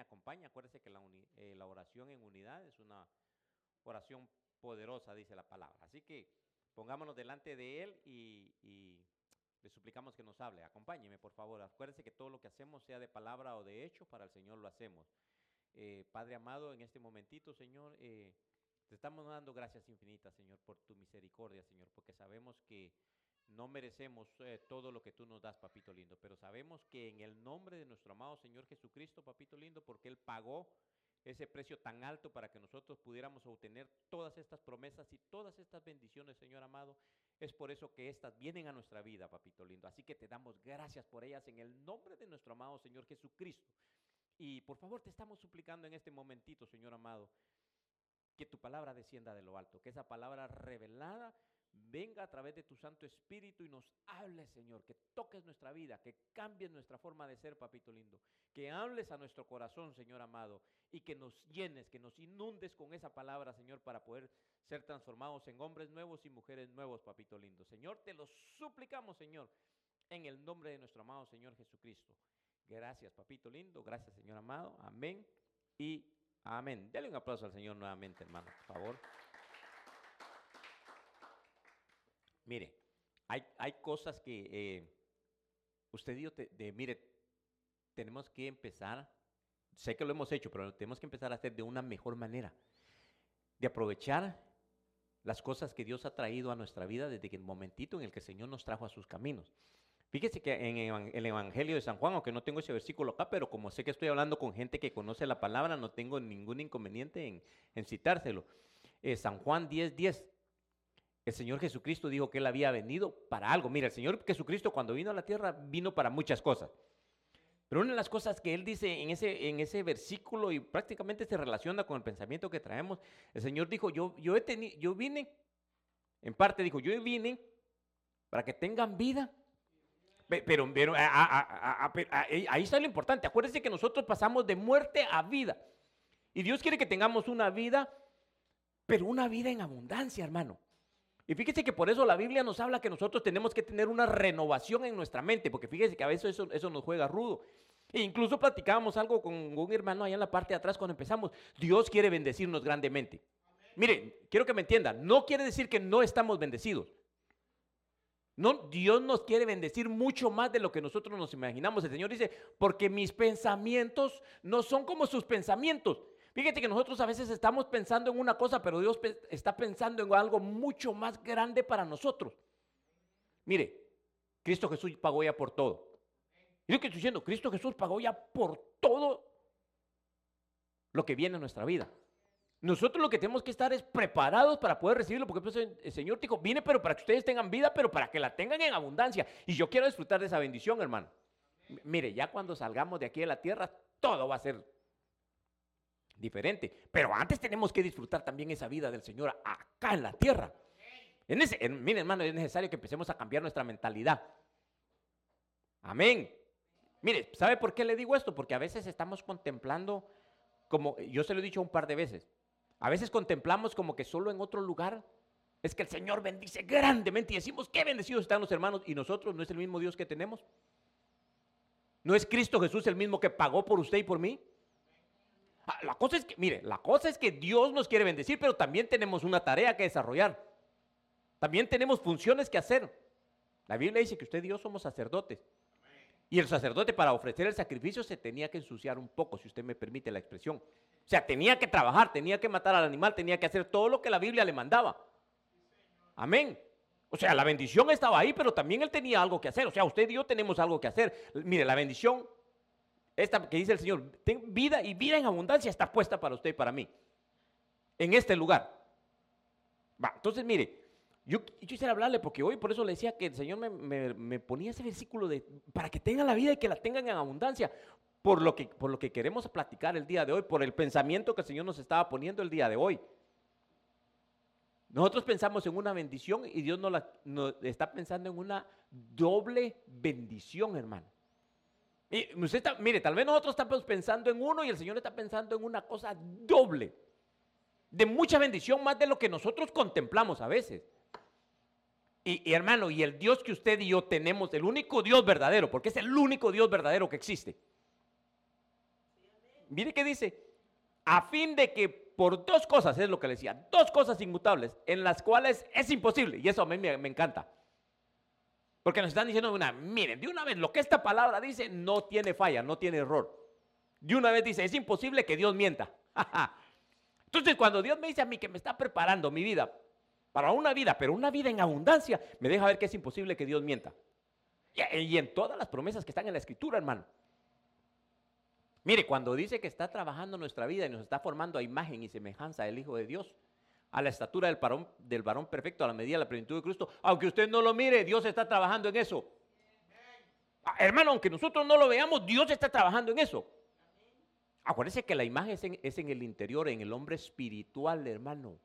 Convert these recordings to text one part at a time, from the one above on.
me acompaña. Acuérdese que la, eh, la oración en unidad es una oración poderosa, dice la palabra. Así que pongámonos delante de Él y, le suplicamos que nos hable. Acompáñeme, por favor. Acuérdese que todo lo que hacemos, sea de palabra o de hecho, para el Señor lo hacemos. Eh, Padre amado, en este momentito, Señor, eh, te estamos dando gracias infinitas, Señor, por tu misericordia, Señor, porque sabemos que no merecemos eh, todo lo que tú nos das, papito lindo, pero sabemos que en el nombre de nuestro amado Señor Jesucristo, papito lindo, porque Él pagó ese precio tan alto para que nosotros pudiéramos obtener todas estas promesas y todas estas bendiciones, Señor amado. Es por eso que estas vienen a nuestra vida, papito lindo. Así que te damos gracias por ellas en el nombre de nuestro amado Señor Jesucristo. Y por favor te estamos suplicando en este momentito, Señor amado, que tu palabra descienda de lo alto, que esa palabra revelada venga a través de tu Santo Espíritu y nos hable, Señor, que toques nuestra vida, que cambies nuestra forma de ser, papito lindo, que hables a nuestro corazón, Señor amado, y que nos llenes, que nos inundes con esa palabra, Señor, para poder ser transformados en hombres nuevos y mujeres nuevos, papito lindo. Señor, te lo suplicamos, Señor, en el nombre de nuestro amado Señor Jesucristo. Gracias, papito lindo, gracias, Señor amado. Amén y amén. Dale un aplauso al Señor nuevamente, hermano, por favor. Mire, hay, hay cosas que eh, usted dijo, de, mire, tenemos que empezar, sé que lo hemos hecho, pero tenemos que empezar a hacer de una mejor manera, de aprovechar las cosas que Dios ha traído a nuestra vida desde el momentito en el que el Señor nos trajo a sus caminos. Fíjese que en el Evangelio de San Juan, aunque no tengo ese versículo acá, pero como sé que estoy hablando con gente que conoce la palabra, no tengo ningún inconveniente en, citárselo. Eh, San Juan 10, 10 el Señor Jesucristo dijo que Él había venido para algo. Mira, el Señor Jesucristo cuando vino a la tierra vino para muchas cosas. Pero una de las cosas que Él dice en ese, en ese versículo y prácticamente se relaciona con el pensamiento que traemos, el Señor dijo, yo, yo, he tenido, yo vine, en parte dijo, yo vine para que tengan vida. Pero, pero ahí está lo importante. Acuérdense que nosotros pasamos de muerte a vida. Y Dios quiere que tengamos una vida, pero una vida en abundancia, hermano. Y fíjese que por eso la Biblia nos habla que nosotros tenemos que tener una renovación en nuestra mente, porque fíjese que a veces eso, eso nos juega rudo. E incluso platicábamos algo con un hermano allá en la parte de atrás cuando empezamos. Dios quiere bendecirnos grandemente. Mire, quiero que me entiendan, no quiere decir que no estamos bendecidos. No, Dios nos quiere bendecir mucho más de lo que nosotros nos imaginamos. El Señor dice, porque mis pensamientos no son como sus pensamientos. Fíjate que nosotros a veces estamos pensando en una cosa, pero Dios está pensando en algo mucho más grande para nosotros. Mire, Cristo Jesús pagó ya por todo. Y lo que estoy diciendo, Cristo Jesús pagó ya por todo lo que viene en nuestra vida. Nosotros lo que tenemos que estar es preparados para poder recibirlo, porque pues, el Señor dijo, viene pero para que ustedes tengan vida, pero para que la tengan en abundancia. Y yo quiero disfrutar de esa bendición, hermano. Mire, ya cuando salgamos de aquí de la tierra, todo va a ser diferente. Pero antes tenemos que disfrutar también esa vida del Señor acá en la tierra. En ese, miren, hermano, es necesario que empecemos a cambiar nuestra mentalidad. Amén. Mire, ¿sabe por qué le digo esto? Porque a veces estamos contemplando, como yo se lo he dicho un par de veces, a veces contemplamos como que solo en otro lugar es que el Señor bendice grandemente y decimos, qué bendecidos están los hermanos y nosotros no es el mismo Dios que tenemos. ¿No es Cristo Jesús el mismo que pagó por usted y por mí? Ah, la cosa es que, mire, la cosa es que Dios nos quiere bendecir, pero también tenemos una tarea que desarrollar. También tenemos funciones que hacer. La Biblia dice que usted y yo somos sacerdotes. Y el sacerdote para ofrecer el sacrificio se tenía que ensuciar un poco, si usted me permite la expresión. O sea, tenía que trabajar, tenía que matar al animal, tenía que hacer todo lo que la Biblia le mandaba. Amén. O sea, la bendición estaba ahí, pero también él tenía algo que hacer. O sea, usted y yo tenemos algo que hacer. Mire, la bendición esta que dice el Señor, ten vida y vida en abundancia está puesta para usted y para mí. En este lugar. Entonces mire, yo, quisiera hablarle porque hoy por eso le decía que el Señor me, ponía ese versículo de para que tengan la vida y que la tengan en abundancia. Por lo, que, por lo que queremos platicar el día de hoy, por el pensamiento que el Señor nos estaba poniendo el día de hoy. Nosotros pensamos en una bendición y Dios nos, nos está pensando en una doble bendición, hermano mire, tal vez nosotros estamos pensando en uno y el Señor está pensando en una cosa doble. De mucha bendición, más de lo que nosotros contemplamos a veces. Y, hermano, y el Dios que usted y yo tenemos, el único Dios verdadero, porque es el único Dios verdadero que existe. mire qué dice, a fin de que por dos cosas, es lo que le decía, dos cosas inmutables, en las cuales es imposible, y eso a mí me encanta. Porque nos están diciendo una, miren, de una vez lo que esta palabra dice no tiene falla, no tiene error. De una vez dice, es imposible que Dios mienta. Entonces, cuando Dios me dice a mí que me está preparando mi vida para una vida, pero una vida en abundancia, me deja ver que es imposible que Dios mienta. Y en todas las promesas que están en la escritura, hermano. Mire, cuando dice que está trabajando nuestra vida y nos está formando a imagen y semejanza del Hijo de Dios, a la estatura del varón, del varón perfecto, a la medida de la plenitud de Cristo, aunque usted no lo mire, Dios está trabajando en eso. Ah, hermano, aunque nosotros no lo veamos, Dios está trabajando en eso. Acuérdese que la imagen es en, el interior, en el hombre espiritual, hermano.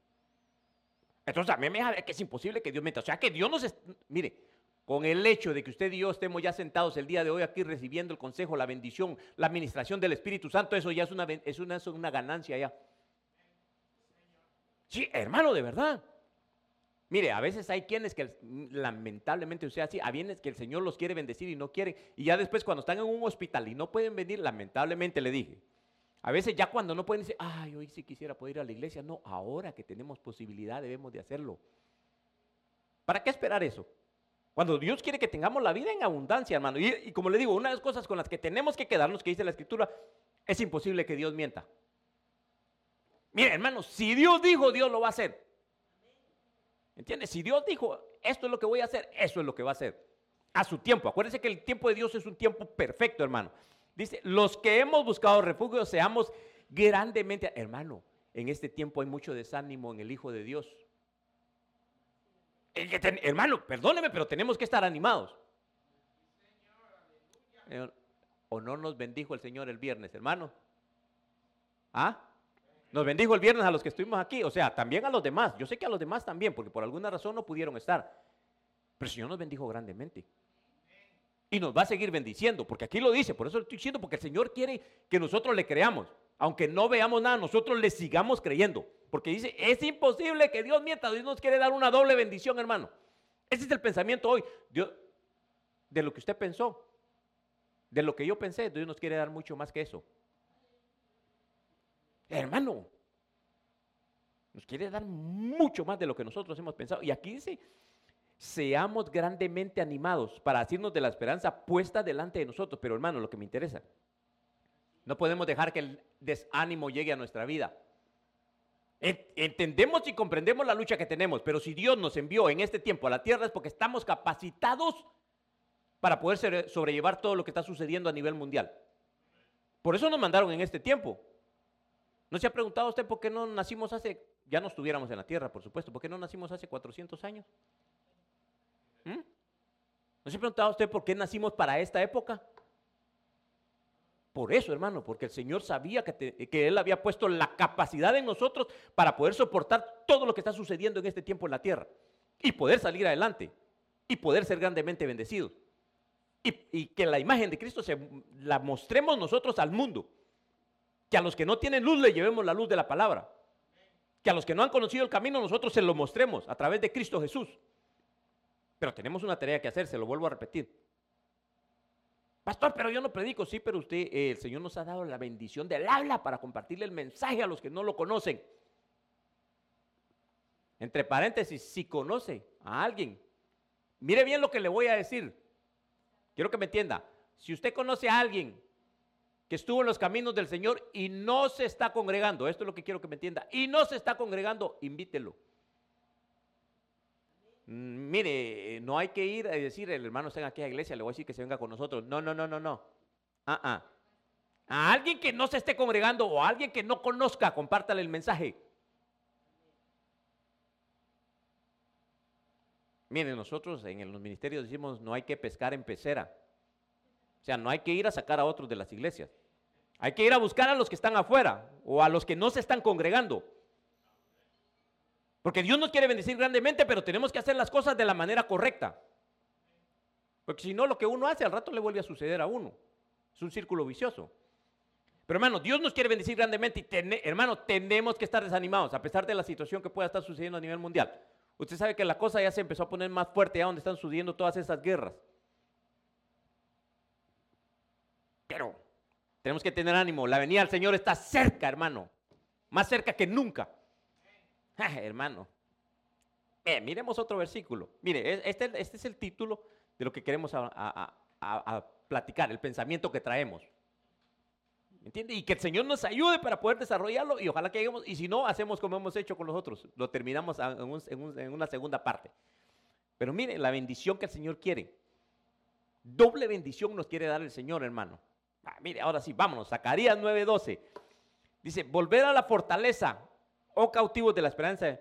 Entonces a mí me deja que es imposible que Dios meta. O sea que Dios nos... Mire, con el hecho de que usted y yo estemos ya sentados el día de hoy aquí recibiendo el consejo, la bendición, la administración del Espíritu Santo, eso ya es una, ganancia ya. Sí, hermano, de verdad. Mire, a veces hay quienes que lamentablemente, o sea, así, a quienes que el Señor los quiere bendecir y no quiere, y ya después cuando están en un hospital y no pueden venir, lamentablemente le dije, a veces ya cuando no pueden decir, ay, hoy sí quisiera poder ir a la iglesia. No, ahora que tenemos posibilidad debemos de hacerlo. ¿Para qué esperar eso? Cuando Dios quiere que tengamos la vida en abundancia, hermano. Y, como le digo, una de las cosas con las que tenemos que quedarnos, que dice la Escritura, es imposible que Dios mienta. Mire, hermano, si Dios dijo, Dios lo va a hacer. ¿Entiendes? Si Dios dijo, esto es lo que voy a hacer, eso es lo que va a hacer. A su tiempo. Acuérdense que el tiempo de Dios es un tiempo perfecto, hermano. Dice, los que hemos buscado refugio seamos grandemente, hermano, en este tiempo hay mucho desánimo en el Hijo de Dios. hermano, perdóneme, pero tenemos que estar animados. ¿O no nos bendijo el Señor el viernes, hermano? ¿Ah? Nos bendijo el viernes a los que estuvimos aquí, o sea, también a los demás. Yo sé que a los demás también, porque por alguna razón no pudieron estar. Pero el Señor nos bendijo grandemente. Y nos va a seguir bendiciendo, porque aquí lo dice, por eso lo estoy diciendo, porque el Señor quiere que nosotros le creamos. Aunque no veamos nada, nosotros le sigamos creyendo. Porque dice, es imposible que Dios mienta, Dios nos quiere dar una doble bendición, hermano. Ese es el pensamiento hoy. De lo que usted pensó, de lo que yo pensé, Dios nos quiere dar mucho más que eso. Hermano, nos quiere dar mucho más de lo que nosotros hemos pensado. Y aquí dice, seamos grandemente animados para hacernos de la esperanza puesta delante de nosotros. Pero hermano, lo que me interesa, no podemos dejar que el desánimo llegue a nuestra vida. Entendemos y comprendemos la lucha que tenemos, pero si Dios nos envió en este tiempo a la tierra es porque estamos capacitados para poder sobrellevar todo lo que está sucediendo a nivel mundial. Por eso nos mandaron en este tiempo. ¿No se ha preguntado usted por qué no nacimos hace, ya no estuviéramos en la tierra, por supuesto, por qué no nacimos hace 400 años? ¿Mm? ¿No se ha preguntado usted por qué nacimos para esta época? Por eso, hermano, porque el Señor sabía que, Él había puesto la capacidad en nosotros para poder soportar todo lo que está sucediendo en este tiempo en la tierra y poder salir adelante y poder ser grandemente bendecidos. Y, y que la imagen de Cristo se, la mostremos nosotros al mundo. Que a los que no tienen luz le llevemos la luz de la palabra. Que a los que no han conocido el camino nosotros se lo mostremos a través de Cristo Jesús. Pero tenemos una tarea que hacer, se lo vuelvo a repetir. Pastor, pero yo no predico, sí, pero usted, eh, el Señor nos ha dado la bendición del habla para compartirle el mensaje a los que no lo conocen. Entre paréntesis, si conoce a alguien, mire bien lo que le voy a decir. Quiero que me entienda. Si usted conoce a alguien que estuvo en los caminos del Señor y no se está congregando, esto es lo que quiero que me entienda, y no se está congregando, invítelo. Mm, mire, no hay que ir a decir, el hermano está aquí a la iglesia, le voy a decir que se venga con nosotros. No, no, no, no, no. Ah, ah. A alguien que no se esté congregando o a alguien que no conozca, compártale el mensaje. Mire, nosotros en los ministerios decimos no hay que pescar en pecera. O sea, no hay que ir a sacar a otros de las iglesias. Hay que ir a buscar a los que están afuera o a los que no se están congregando. Porque Dios nos quiere bendecir grandemente, pero tenemos que hacer las cosas de la manera correcta. Porque si no, lo que uno hace al rato le vuelve a suceder a uno. Es un círculo vicioso. Pero hermano, Dios nos quiere bendecir grandemente y hermano, tenemos que estar desanimados a pesar de la situación que pueda estar sucediendo a nivel mundial. Usted sabe que la cosa ya se empezó a poner más fuerte ya donde están sucediendo todas esas guerras. Pero Tenemos que tener ánimo. La venida del Señor está cerca, hermano. Más cerca que nunca. Hermano. Eh, miremos otro versículo. Mire, este, este, es el título de lo que queremos a, platicar, el pensamiento que traemos. ¿Entiende? Y que el Señor nos ayude para poder desarrollarlo y ojalá que hagamos, y si no, hacemos como hemos hecho con los otros, lo terminamos en una segunda parte. Pero mire, la bendición que el Señor quiere, doble bendición nos quiere dar el Señor, hermano. Ah, mire, ahora sí, vámonos. Zacarías 9:12. Dice, volver a la fortaleza, oh cautivos de la esperanza.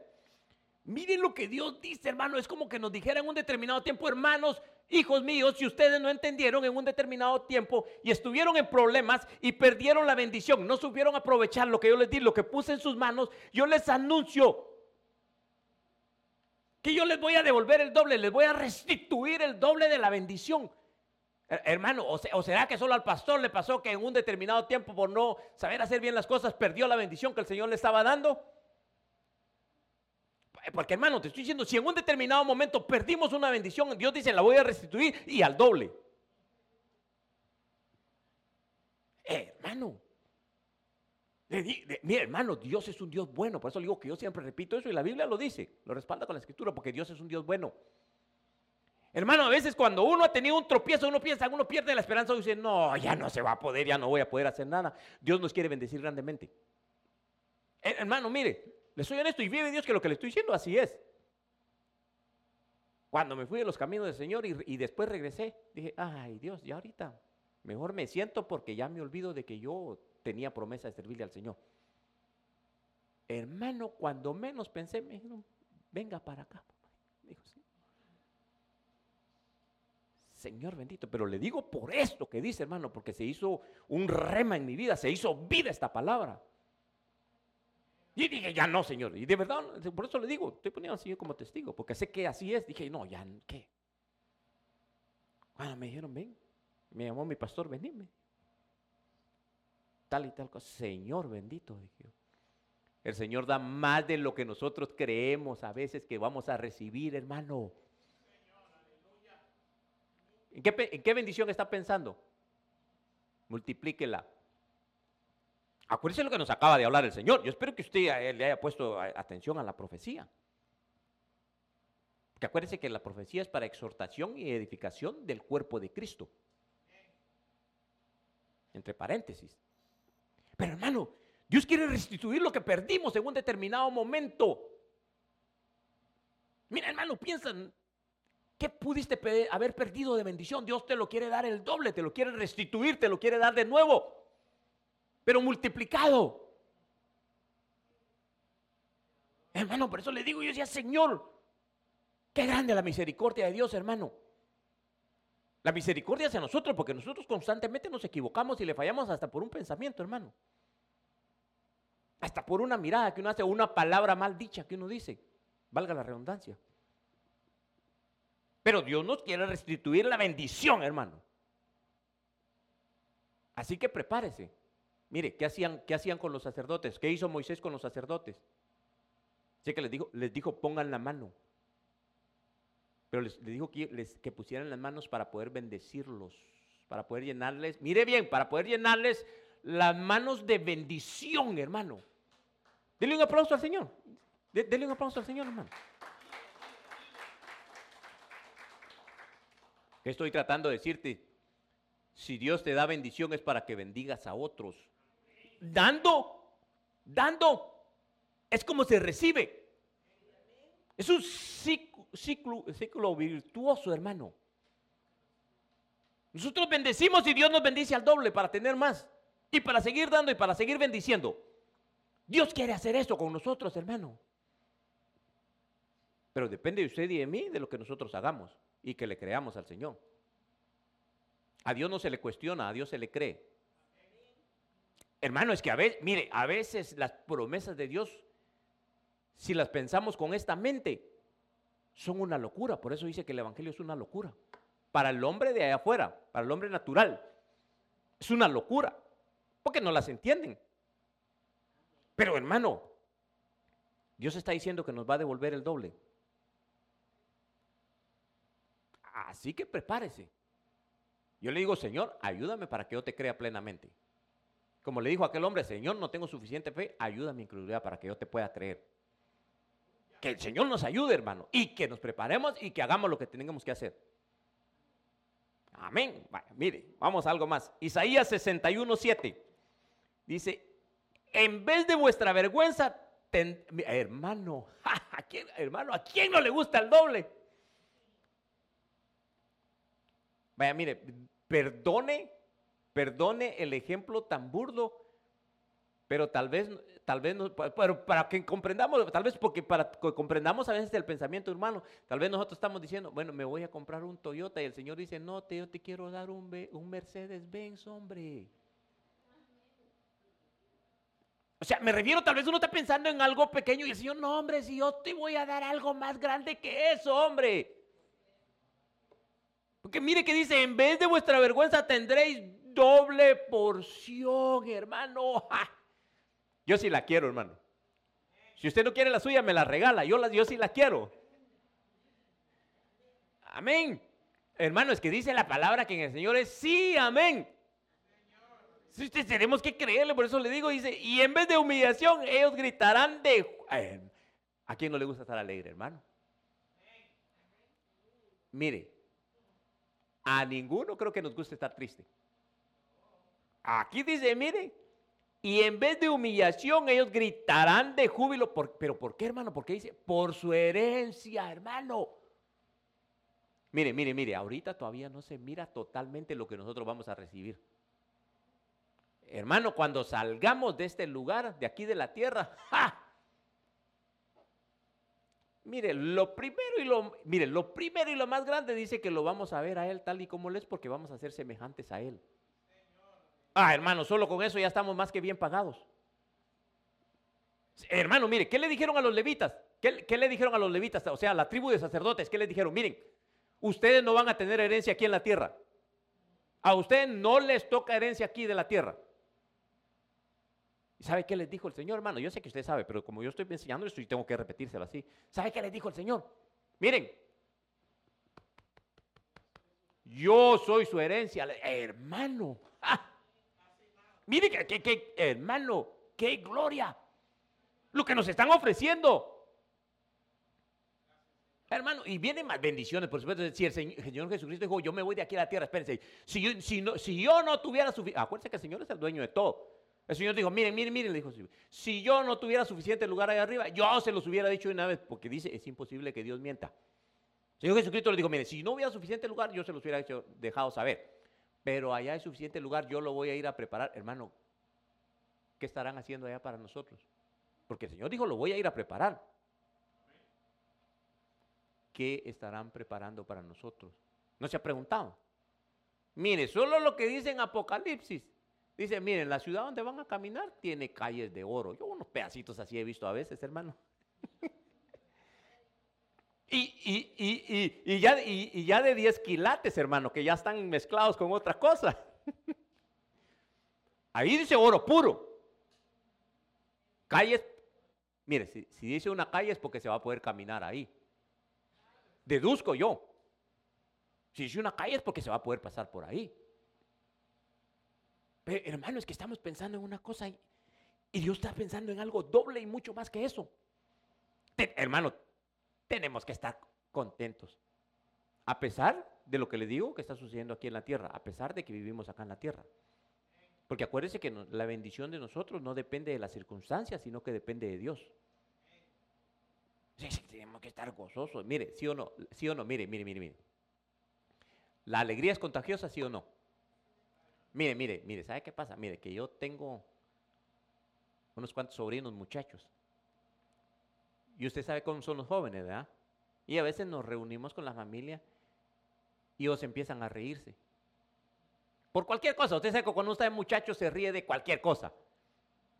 Miren lo que Dios dice, hermano. Es como que nos dijera en un determinado tiempo, hermanos, hijos míos, si ustedes no entendieron en un determinado tiempo y estuvieron en problemas y perdieron la bendición, no supieron aprovechar lo que yo les di, lo que puse en sus manos, yo les anuncio que yo les voy a devolver el doble, les voy a restituir el doble de la bendición. Hermano, o, será que solo al pastor le pasó que en un determinado tiempo por no saber hacer bien las cosas perdió la bendición que el Señor le estaba dando? Porque hermano, te estoy diciendo, si en un determinado momento perdimos una bendición, Dios dice, la voy a restituir y al doble. hermano, mire hermano, Dios es un Dios bueno, por eso digo que yo siempre repito eso y la Biblia lo dice, lo respalda con la escritura, porque Dios es un Dios bueno. Hermano, a veces cuando uno ha tenido un tropiezo, uno piensa, uno pierde la esperanza y dice, no, ya no se va a poder, ya no voy a poder hacer nada. Dios nos quiere bendecir grandemente. Eh, hermano, mire, le soy honesto y vive Dios que lo que le estoy diciendo así es. Cuando me fui de los caminos del Señor y, y después regresé, dije, ay Dios, ya ahorita mejor me siento porque ya me olvido de que yo tenía promesa de servirle al Señor. Hermano, cuando menos pensé, me dijeron, venga para acá. Dijo, sí. Señor bendito, pero le digo por esto que dice, hermano, porque se hizo un rema en mi vida, se hizo vida esta palabra. Y dije, ya no, Señor. Y de verdad, por eso le digo, estoy poniendo al Señor como testigo, porque sé que así es. Dije, no, ya, ¿qué? Cuando me dijeron, ven, me llamó mi pastor, venime. Tal y tal cosa. Señor bendito, dije El Señor da más de lo que nosotros creemos a veces que vamos a recibir, hermano. ¿En qué, bendición está pensando? Multiplíquela. Acuérdese lo que nos acaba de hablar el Señor. Yo espero que usted le haya puesto atención a la profecía. Que acuérdese que la profecía es para exhortación y edificación del cuerpo de Cristo. Entre paréntesis. Pero hermano, Dios quiere restituir lo que perdimos en un determinado momento. Mira, hermano, piensan, ¿Qué pudiste haber perdido de bendición? Dios te lo quiere dar el doble, te lo quiere restituir, te lo quiere dar de nuevo, pero multiplicado. Hermano, por eso le digo yo decía, Señor, qué grande la misericordia de Dios, hermano. La misericordia hacia nosotros, porque nosotros constantemente nos equivocamos y le fallamos hasta por un pensamiento, hermano. Hasta por una mirada que uno hace, una palabra mal dicha que uno dice. Valga la redundancia. Pero Dios nos quiere restituir la bendición, hermano. Así que prepárese. Mire, ¿qué hacían, qué hacían con los sacerdotes? ¿Qué hizo Moisés con los sacerdotes? Sé que les dijo, les dijo pongan la mano. Pero les, dijo que, pusieran las manos para poder bendecirlos, para poder llenarles, mire bien, para poder llenarles las manos de bendición, hermano. Dele un aplauso al Señor. Dele un aplauso al Señor, hermano. ¿Qué estoy tratando de decirte? Si Dios te da bendición es para que bendigas a otros. Dando, dando, es como se recibe. Es un ciclo, virtuoso, hermano. Nosotros bendecimos y Dios nos bendice al doble para tener más. Y para seguir dando y para seguir bendiciendo. Dios quiere hacer eso con nosotros, hermano. Pero depende de usted y de mí de lo que nosotros hagamos y que le creamos al Señor. A Dios no se le cuestiona, a Dios se le cree. Hermano, es que a veces, mire, a veces las promesas de Dios, si las pensamos con esta mente, son una locura. Por eso dice que el Evangelio es una locura. Para el hombre de allá afuera, para el hombre natural, es una locura. Porque no las entienden. Pero hermano, Dios está diciendo que nos va a devolver el doble. Así que prepárese. Yo le digo, Señor, ayúdame para que yo te crea plenamente. Como le dijo aquel hombre, Señor, no tengo suficiente fe, ayuda mi incredulidad para que yo te pueda creer. Que el Señor nos ayude, hermano, y que nos preparemos y que hagamos lo que tenemos que hacer. Amén. mire, vamos a algo más. Isaías 61, 7. Dice, en vez de vuestra vergüenza, hermano, ¿a quién, hermano, ¿a quién no le gusta el doble? Vaya, mire, perdone, perdone el ejemplo tan burdo, pero tal vez, tal vez, no, pero para que comprendamos, tal vez porque para que comprendamos a veces el pensamiento hermano, tal vez nosotros estamos diciendo, bueno, me voy a comprar un Toyota y el Señor dice, no, te, yo te quiero dar un, un Mercedes Benz, hombre. O sea, me refiero, tal vez uno está pensando en algo pequeño y el Señor, no, hombre, si yo te voy a dar algo más grande que eso, hombre. Porque mire que dice, en vez de vuestra vergüenza tendréis doble porción, hermano. Yo sí la quiero, hermano. Si usted no quiere la suya, me la regala. Yo, yo sí la quiero. Amén. Hermano, es que dice la palabra que en el Señor es sí, amén. Si tenemos que creerle, por eso le digo, dice, y en vez de humillación, ellos gritarán de... ¿A quién no le gusta estar alegre, hermano? Mire, a ninguno creo que nos guste estar triste. Aquí dice, mire, y en vez de humillación, ellos gritarán de júbilo. ¿Pero por qué, hermano? Porque dice, por su herencia, hermano. Mire, mire, mire, ahorita todavía no se mira totalmente lo que nosotros vamos a recibir. Hermano, cuando salgamos de este lugar, de aquí de la tierra, ¡ja! Mire, lo primero y lo, mire, lo primero y lo más grande dice que lo vamos a ver a Él tal y como Él es porque vamos a ser semejantes a Él. Ah, hermano, solo con eso ya estamos más que bien pagados. Hermano, mire, ¿qué le dijeron a los levitas? ¿Qué, ¿Qué, le dijeron a los levitas? O sea, a la tribu de sacerdotes, ¿qué le dijeron? Miren, ustedes no van a tener herencia aquí en la tierra. A ustedes no les toca herencia aquí de la tierra. ¿Sabe qué les dijo el Señor, hermano? Yo sé que usted sabe, pero como yo estoy enseñando esto y tengo que repetírselo así. ¿Sabe qué les dijo el Señor? Miren, yo soy su herencia, hermano. Miren, que, hermano, qué gloria. Lo que nos están ofreciendo. Hermano, y vienen más bendiciones, por supuesto. Si el Señor, Jesucristo dijo, yo me voy de aquí a la tierra, espérense. Si yo, si no, si yo no tuviera suficiente, acuérdense que el Señor es el dueño de todo. El Señor dijo, miren, miren, miren, le dijo, si yo no tuviera suficiente lugar ahí arriba, yo se los hubiera dicho una vez, porque dice, es imposible que Dios mienta. El Señor Jesucristo le dijo, miren, si no hubiera suficiente lugar, yo se los hubiera dejado saber. Pero allá hay suficiente lugar, yo lo voy a ir a preparar. Hermano, ¿qué estarán haciendo allá para nosotros? Porque el Señor dijo, lo voy a ir a preparar. ¿Qué estarán preparando para nosotros? ¿No se ha preguntado? Mire, solo lo que dice en Apocalipsis Dice, miren, la ciudad donde van a caminar tiene calles de oro. Yo unos pedacitos así he visto a veces, hermano. y, ya, y, ya, de 10 quilates, hermano, que ya están mezclados con otra cosa. Ahí dice oro puro. Calles, mire, si, si dice una calle es porque se va a poder caminar ahí. Deduzco yo. Si dice una calle es porque se va a poder pasar por ahí. Pero hermano, es que estamos pensando en una cosa y, Dios está pensando en algo doble y mucho más que eso. hermano, tenemos que estar contentos. A pesar de lo que le digo que está sucediendo aquí en la tierra, a pesar de que vivimos acá en la tierra. Porque acuérdense que la bendición de nosotros no depende de las circunstancias, sino que depende de Dios. tenemos que estar gozosos. Mire, sí o no, sí o no, mire, mire, mire, mire. ¿La alegría es contagiosa, sí o no? Mire, mire, mire, ¿sabe qué pasa? Mire, que yo tengo unos cuantos sobrinos muchachos. Y usted sabe cómo son los jóvenes, ¿verdad? Y a veces nos reunimos con la familia y ellos empiezan a reírse. Por cualquier cosa. Usted sabe que cuando usted es muchacho se ríe de cualquier cosa.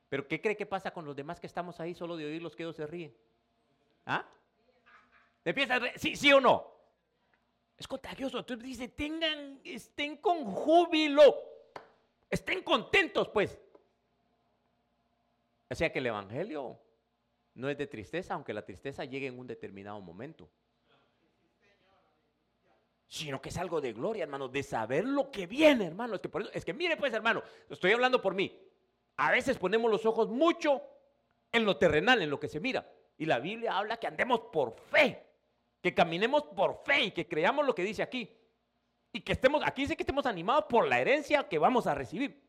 Pero ¿qué cree que pasa con los demás que estamos ahí solo de oír los que ellos se ríen? ¿Ah? Empieza a reír, ¿Sí, sí o no? Es contagioso. Entonces dice, tengan, estén con júbilo. Estén contentos, pues. O sea que el Evangelio no es de tristeza, aunque la tristeza llegue en un determinado momento. Sino que es algo de gloria, hermano, de saber lo que viene, hermano. Es que, por eso, es que mire, pues, hermano, estoy hablando por mí. A veces ponemos los ojos mucho en lo terrenal, en lo que se mira. Y la Biblia habla que andemos por fe, que caminemos por fe y que creamos lo que dice aquí. Y que estemos, aquí dice que estemos animados por la herencia que vamos a recibir.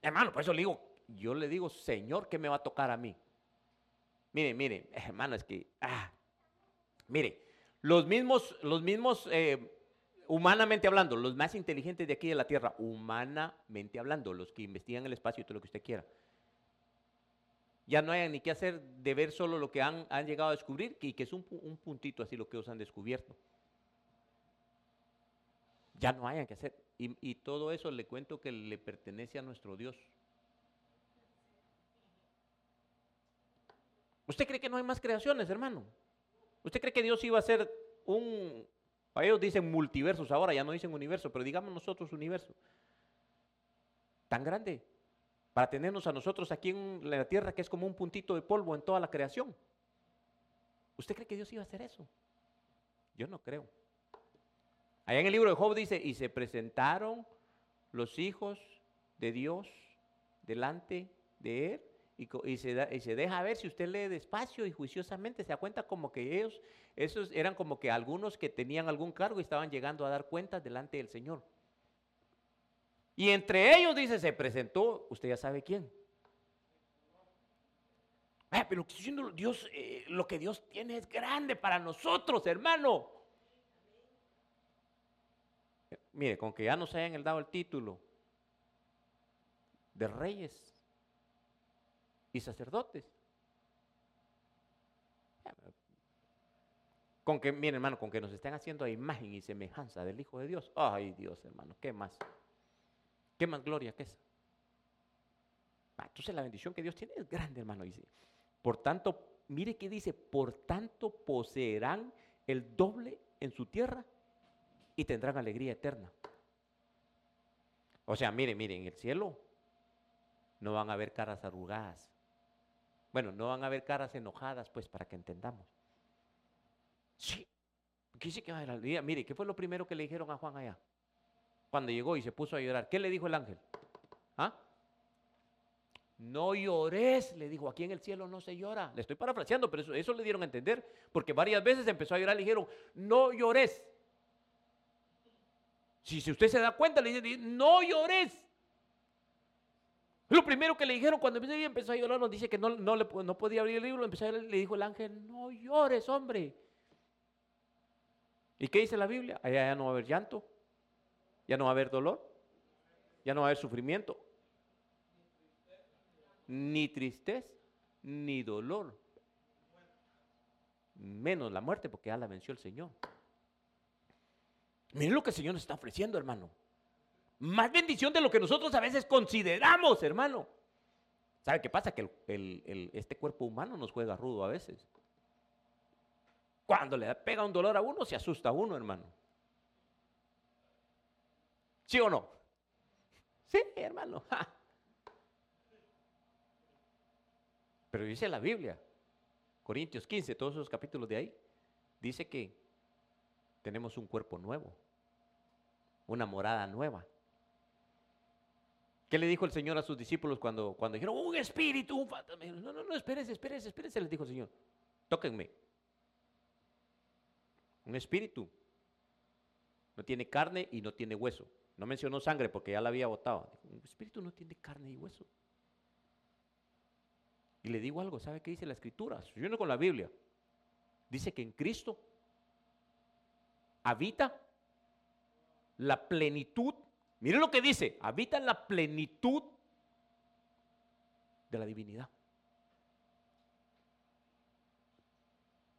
Hermano, por eso le digo, yo le digo, Señor, ¿qué me va a tocar a mí? Mire, mire, hermano, es que, ah, mire, los mismos, los mismos, eh, humanamente hablando, los más inteligentes de aquí de la Tierra, humanamente hablando, los que investigan el espacio y todo lo que usted quiera, ya no hay ni qué hacer de ver solo lo que han, llegado a descubrir y que es un, puntito así lo que os han descubierto. Ya no hayan que hacer. Y, y todo eso le cuento que le pertenece a nuestro Dios. ¿Usted cree que no hay más creaciones, hermano? ¿Usted cree que Dios iba a ser un, para ellos dicen multiversos ahora, ya no dicen universo, pero digamos nosotros universo. Tan grande para tenernos a nosotros aquí en la tierra que es como un puntito de polvo en toda la creación. ¿Usted cree que Dios iba a hacer eso? Yo no creo. Allá en el libro de Job dice, y se presentaron los hijos de Dios delante de él y, se deja ver, si usted lee despacio y juiciosamente, se da cuenta como que ellos, esos eran como que algunos que tenían algún cargo y estaban llegando a dar cuentas delante del Señor. Y entre ellos, dice, se presentó, usted ya sabe quién. Ah, pero Dios, eh, lo que Dios tiene es grande para nosotros, hermano. Mire, con que ya nos hayan dado el título de reyes, y sacerdotes. Con que, miren hermano, con que nos estén haciendo a imagen y semejanza del Hijo de Dios. Ay Dios hermano, ¿qué más? ¿Qué más gloria que esa? Ah, entonces la bendición que Dios tiene es grande hermano. Dice. Por tanto, mire que dice, por tanto poseerán el doble en su tierra y tendrán alegría eterna. O sea, mire, mire, en el cielo no van a haber caras arrugadas, bueno, no van a haber caras enojadas, pues, para que entendamos. Sí, ¿qué que va a haber día? Mire, ¿qué fue lo primero que le dijeron a Juan allá? Cuando llegó y se puso a llorar. ¿Qué le dijo el ángel? ¿Ah? No llores, le dijo, aquí en el cielo no se llora. Le estoy parafraseando, pero eso, eso le dieron a entender, porque varias veces empezó a llorar, le dijeron, no llores. Si, usted se da cuenta, le dijeron, no llores. Lo primero que le dijeron cuando empezó a llorar, nos dice que no, no, le, podía abrir el libro, empezó a le dijo el ángel, no llores, hombre. ¿Y qué dice la Biblia? Allá ya no va a haber llanto, ya no va a haber dolor, ya no va a haber sufrimiento, ni tristeza, ni dolor, menos la muerte, porque ya la venció el Señor. Miren lo que el Señor nos está ofreciendo, hermano. Más bendición de lo que nosotros a veces consideramos, hermano. ¿Sabe qué pasa? Que este cuerpo humano nos juega rudo a veces. Cuando le pega un dolor a uno, se asusta a uno, hermano. ¿Sí o no? Sí, hermano. Pero dice la Biblia, Corintios 15, todos esos capítulos de ahí, dice que tenemos un cuerpo nuevo, una morada nueva. ¿Qué le dijo el Señor a sus discípulos cuando, cuando dijeron, un espíritu, un fantasma? No, no, no, espérense, espérense, espérense, les dijo el Señor. Tóquenme. Un espíritu. No tiene carne y no tiene hueso. No mencionó sangre porque ya la había botado. Un espíritu no tiene carne y hueso. Y le digo algo, ¿sabe qué dice la escritura? Yo no con la Biblia. Dice que en Cristo habita la plenitud Miren lo que dice, habita la plenitud de la divinidad.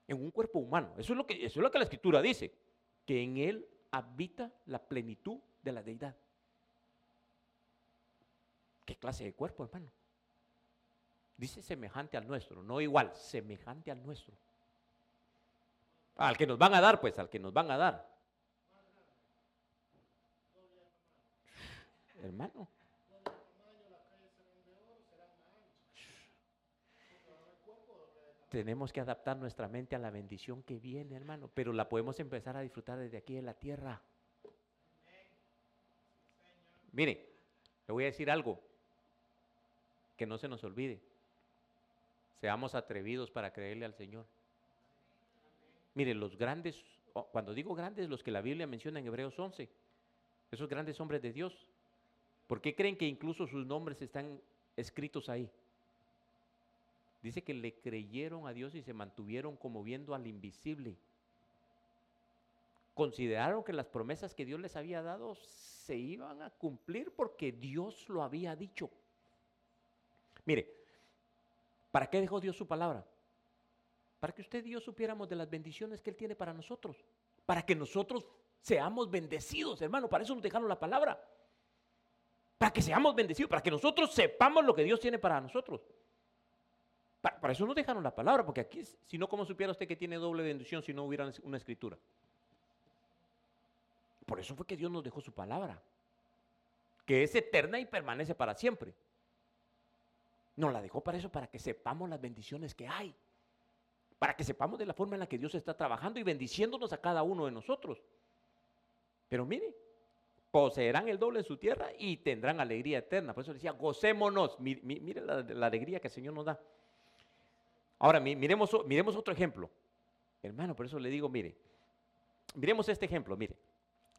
En un cuerpo humano. Eso es lo que, eso es lo que la escritura dice, que en él habita la plenitud de la deidad. ¿Qué clase de cuerpo, hermano? Dice semejante al nuestro, no igual, semejante al nuestro. Al que nos van a dar, pues, al que nos van a dar. hermano. Tenemos que adaptar nuestra mente a la bendición que viene, hermano, pero la podemos empezar a disfrutar desde aquí en la tierra. Mire, Le voy a decir algo que no se nos olvide. Seamos atrevidos para creerle al Señor. Mire, los grandes, cuando digo grandes, los que la Biblia menciona en Hebreos 11, esos grandes hombres de Dios, ¿por qué creen que incluso sus nombres están escritos ahí? Dice que le creyeron a Dios y se mantuvieron como viendo al invisible. Consideraron que las promesas que Dios les había dado se iban a cumplir porque Dios lo había dicho. Mire, ¿para qué dejó Dios su palabra? Para que usted y yo supiéramos de las bendiciones que Él tiene para nosotros. Para que nosotros seamos bendecidos, hermano. Para eso nos dejaron la palabra. Para que seamos bendecidos, para que nosotros sepamos lo que Dios tiene para nosotros. Para, eso nos dejaron la palabra, porque aquí, si no, ¿cómo supiera usted que tiene doble bendición si no hubiera una escritura? Por eso fue que Dios nos dejó su palabra, que es eterna y permanece para siempre. Nos la dejó para eso, para que sepamos las bendiciones que hay, para que sepamos de la forma en la que Dios está trabajando y bendiciéndonos a cada uno de nosotros. Pero mire, poseerán el doble en su tierra y tendrán alegría eterna. Por eso decía, gocémonos. Mire, la alegría que el Señor nos da. Ahora, miremos, miremos otro ejemplo. Hermano, por eso le digo, mire, miremos este ejemplo, mire.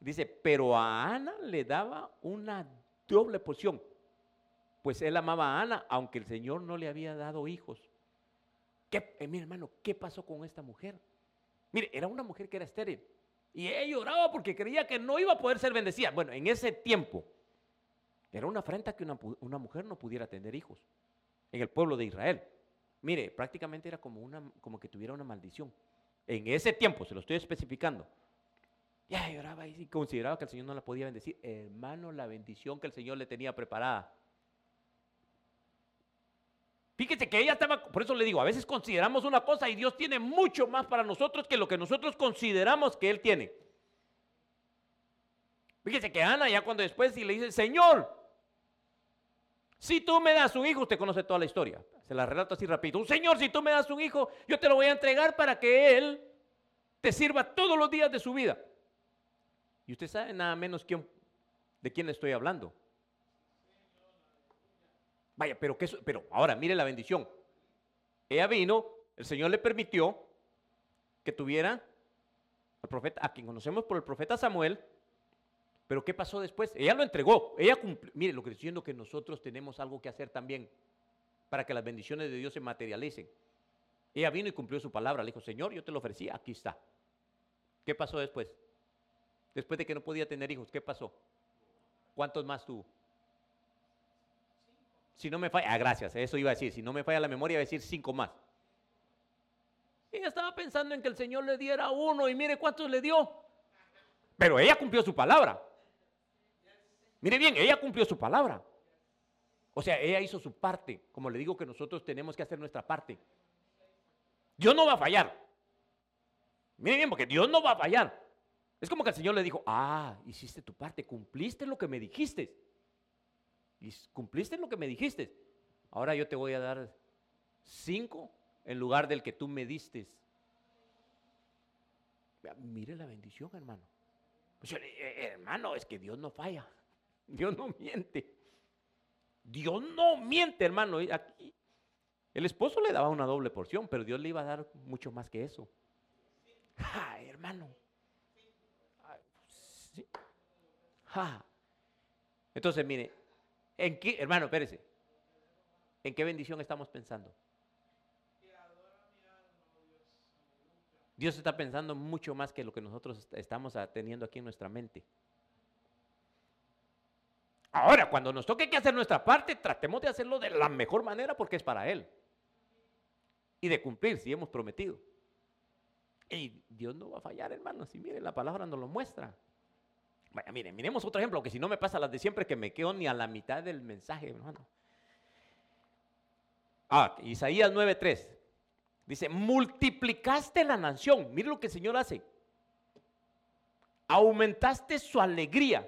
Dice, pero a Ana le daba una doble porción, pues él amaba a Ana, aunque el Señor no le había dado hijos. ¿Qué, eh, mi hermano, ¿qué pasó con esta mujer? Mire, era una mujer que era estéril. Y ella lloraba porque creía que no iba a poder ser bendecida. Bueno, en ese tiempo era una afrenta que una, una mujer no pudiera tener hijos en el pueblo de Israel. Mire, prácticamente era como, una, como que tuviera una maldición. En ese tiempo, se lo estoy especificando. Ya lloraba y consideraba que el Señor no la podía bendecir. Hermano, la bendición que el Señor le tenía preparada. Fíjese que ella estaba, por eso le digo, a veces consideramos una cosa y Dios tiene mucho más para nosotros que lo que nosotros consideramos que Él tiene. Fíjese que Ana ya cuando después y le dice, Señor, si tú me das un hijo, usted conoce toda la historia. Se la relato así rápido. Señor, si tú me das un hijo, yo te lo voy a entregar para que Él te sirva todos los días de su vida. Y usted sabe nada menos quién, de quién estoy hablando. Vaya, pero, ¿qué, pero ahora mire la bendición. Ella vino, el Señor le permitió que tuviera al profeta, a quien conocemos por el profeta Samuel, pero ¿qué pasó después? Ella lo entregó. Ella cumplió. Mire, lo que estoy diciendo que nosotros tenemos algo que hacer también para que las bendiciones de Dios se materialicen. Ella vino y cumplió su palabra. Le dijo, Señor, yo te lo ofrecí, aquí está. ¿Qué pasó después? Después de que no podía tener hijos, ¿qué pasó? ¿Cuántos más tuvo? Si no me falla, ah, gracias, eso iba a decir. Si no me falla la memoria, iba a decir cinco más. Ella estaba pensando en que el Señor le diera uno y mire cuántos le dio. Pero ella cumplió su palabra. Mire bien, ella cumplió su palabra. O sea, ella hizo su parte, como le digo que nosotros tenemos que hacer nuestra parte. Dios no va a fallar. Mire bien, porque Dios no va a fallar. Es como que el Señor le dijo, ah, hiciste tu parte, cumpliste lo que me dijiste. Y cumpliste lo que me dijiste. Ahora yo te voy a dar cinco en lugar del que tú me diste. Mire la bendición, hermano. Pues eh, hermano, es que Dios no falla. Dios no miente. Dios no miente, hermano. Aquí, el esposo le daba una doble porción, pero Dios le iba a dar mucho más que eso. ¡Ja, hermano! Entonces, mire, ¿en qué, hermano, espérese? ¿En qué bendición estamos pensando? Dios está pensando mucho más que lo que nosotros estamos teniendo aquí en nuestra mente. Ahora, cuando nos toque que hacer nuestra parte, tratemos de hacerlo de la mejor manera porque es para Él. Y de cumplir si hemos prometido. Y Dios no va a fallar, hermanos. Y miren, la palabra nos lo muestra. Vaya, miren, miremos otro ejemplo, que si no me pasa las de siempre, que me quedo ni a la mitad del mensaje, hermano. Ah, Isaías 9:3. Dice, multiplicaste la nación. Mire lo que el Señor hace. Aumentaste su alegría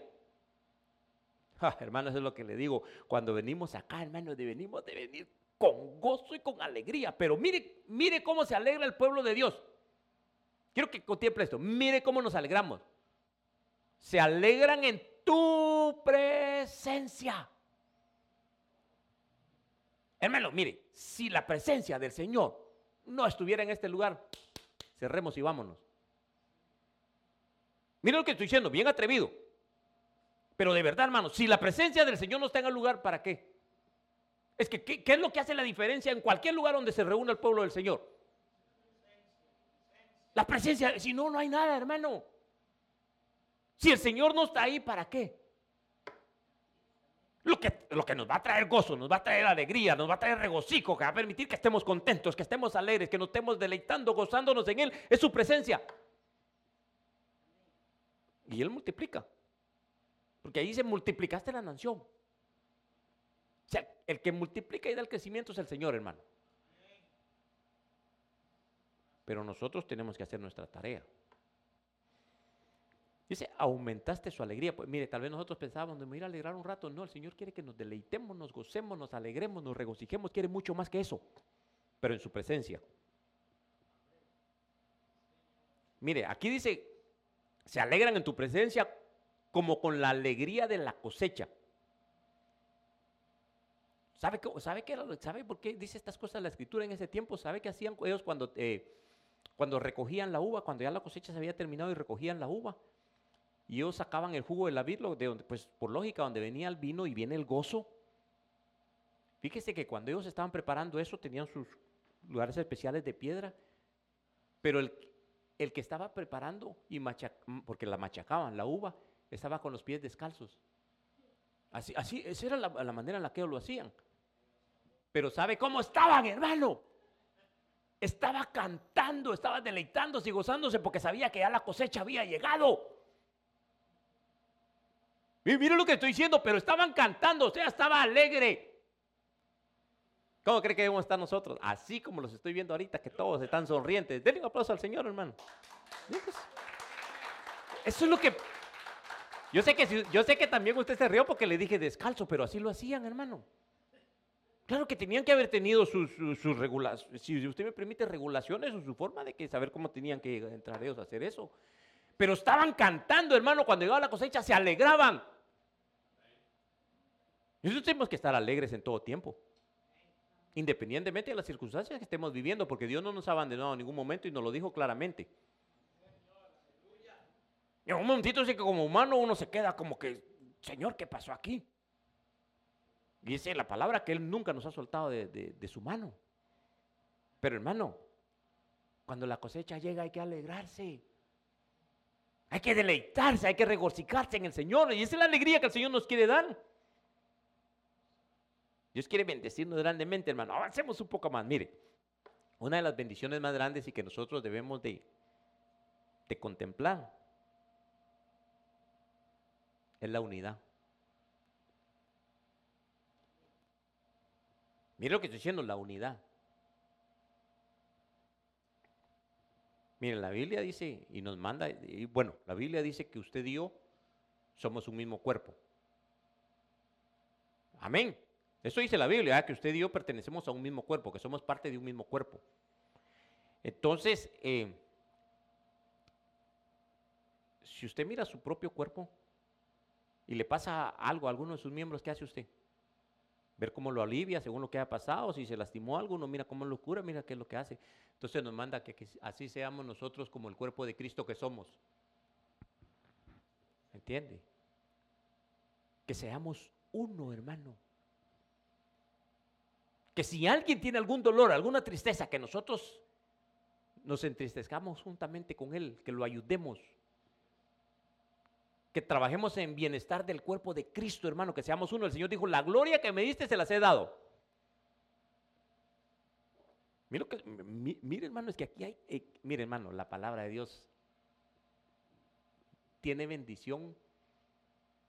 Ah, hermanos, es lo que le digo. Cuando venimos acá, hermanos, de venimos de venir con gozo y con alegría. Pero mire, mire cómo se alegra el pueblo de Dios. Quiero que contemple esto. Mire cómo nos alegramos. Se alegran en tu presencia. Hermano, mire, si la presencia del Señor no estuviera en este lugar, cerremos y vámonos. Mire lo que estoy diciendo, bien atrevido. Pero de verdad, hermano, si la presencia del Señor no está en el lugar, ¿para qué? Es que, ¿qué, qué es lo que hace la diferencia en cualquier lugar donde se reúne el pueblo del Señor? La presencia, si no, no hay nada, hermano. Si el Señor no está ahí, ¿para qué? Lo que, nos va a traer gozo, nos va a traer alegría, nos va a traer regocijo, que va a permitir que estemos contentos, que estemos alegres, que nos estemos deleitando, gozándonos en Él, es su presencia. Y Él multiplica. Porque ahí se multiplicaste la nación. O sea, el que multiplica y da el crecimiento es el Señor, hermano. Pero nosotros tenemos que hacer nuestra tarea. Dice, aumentaste su alegría. Pues mire, tal vez nosotros pensábamos, de ir a alegrar un rato. No, el Señor quiere que nos deleitemos, nos gocemos, nos alegremos, nos regocijemos. Quiere mucho más que eso, pero en su presencia. Mire, aquí dice, se alegran en tu presencia como con la alegría de la cosecha. ¿Sabe, sabe, qué, ¿Sabe por qué dice estas cosas la escritura en ese tiempo? ¿Sabe qué hacían ellos cuando, eh, cuando recogían la uva, cuando ya la cosecha se había terminado y recogían la uva? Y ellos sacaban el jugo de la vid, de donde, pues por lógica, donde venía el vino y viene el gozo. Fíjese que cuando ellos estaban preparando eso, tenían sus lugares especiales de piedra, pero el, el que estaba preparando, y porque la machacaban, la uva, estaba con los pies descalzos. Así, así esa era la, la manera en la que ellos lo hacían. Pero ¿sabe cómo estaban, hermano? Estaba cantando, estaba deleitándose y gozándose porque sabía que ya la cosecha había llegado. Mira lo que estoy diciendo, pero estaban cantando, o sea, estaba alegre. ¿Cómo cree que debemos estar nosotros? Así como los estoy viendo ahorita, que todos están sonrientes. Denle un aplauso al Señor, hermano. Eso es lo que... Yo sé que, yo sé que también usted se rió porque le dije descalzo, pero así lo hacían, hermano. Claro que tenían que haber tenido sus, sus, regulaciones, si usted me permite, regulaciones o su forma de que saber cómo tenían que entrar ellos a hacer eso. Pero estaban cantando, hermano, cuando llegaba la cosecha, se alegraban. Nosotros tenemos que estar alegres en todo tiempo. Independientemente de las circunstancias que estemos viviendo, porque Dios no nos ha abandonado en ningún momento y nos lo dijo claramente. En un momentito sí que como humano uno se queda como que, Señor, ¿qué pasó aquí? Y esa es la palabra que Él nunca nos ha soltado de, de su mano. Pero hermano, cuando la cosecha llega hay que alegrarse. Hay que deleitarse, hay que regocijarse en el Señor. Y esa es la alegría que el Señor nos quiere dar. Dios quiere bendecirnos grandemente, hermano. Avancemos un poco más. Mire, una de las bendiciones más grandes y que nosotros debemos de, contemplar es la unidad. Mire lo que estoy diciendo, la unidad. Miren, la Biblia dice y nos manda, y bueno, la Biblia dice que usted y yo somos un mismo cuerpo. Amén. Eso dice la Biblia, que usted y yo pertenecemos a un mismo cuerpo, que somos parte de un mismo cuerpo. Entonces, eh, si usted mira su propio cuerpo y le pasa algo a alguno de sus miembros, ¿qué hace usted? Ver cómo lo alivia según lo que ha pasado, si se lastimó algo, uno mira cómo lo cura, mira qué es lo que hace. Entonces nos manda que, así seamos nosotros como el cuerpo de Cristo que somos. ¿Entiende? Que seamos uno, hermano. Que si alguien tiene algún dolor, alguna tristeza, que nosotros nos entristezcamos juntamente con él, que lo ayudemos. Que trabajemos en bienestar del cuerpo de Cristo, hermano, que seamos uno. El Señor dijo, la gloria que me diste se las he dado. Mire, hermano, es que aquí hay, eh, mire hermano, la palabra de Dios tiene bendición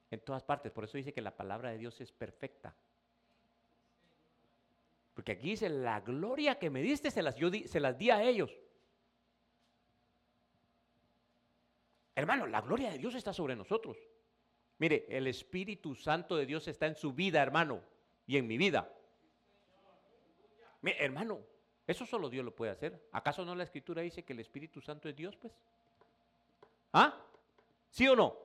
en todas partes. Por eso dice que la palabra de Dios es perfecta. Porque aquí dice, la gloria que me diste se las, yo se las di a ellos. Hermano, la gloria de Dios está sobre nosotros. Mire, el Espíritu Santo de Dios está en su vida, hermano, y en mi vida. Mire, hermano, eso solo Dios lo puede hacer. ¿Acaso no la escritura dice que el Espíritu Santo es Dios, pues? ¿Ah? ¿Sí o no?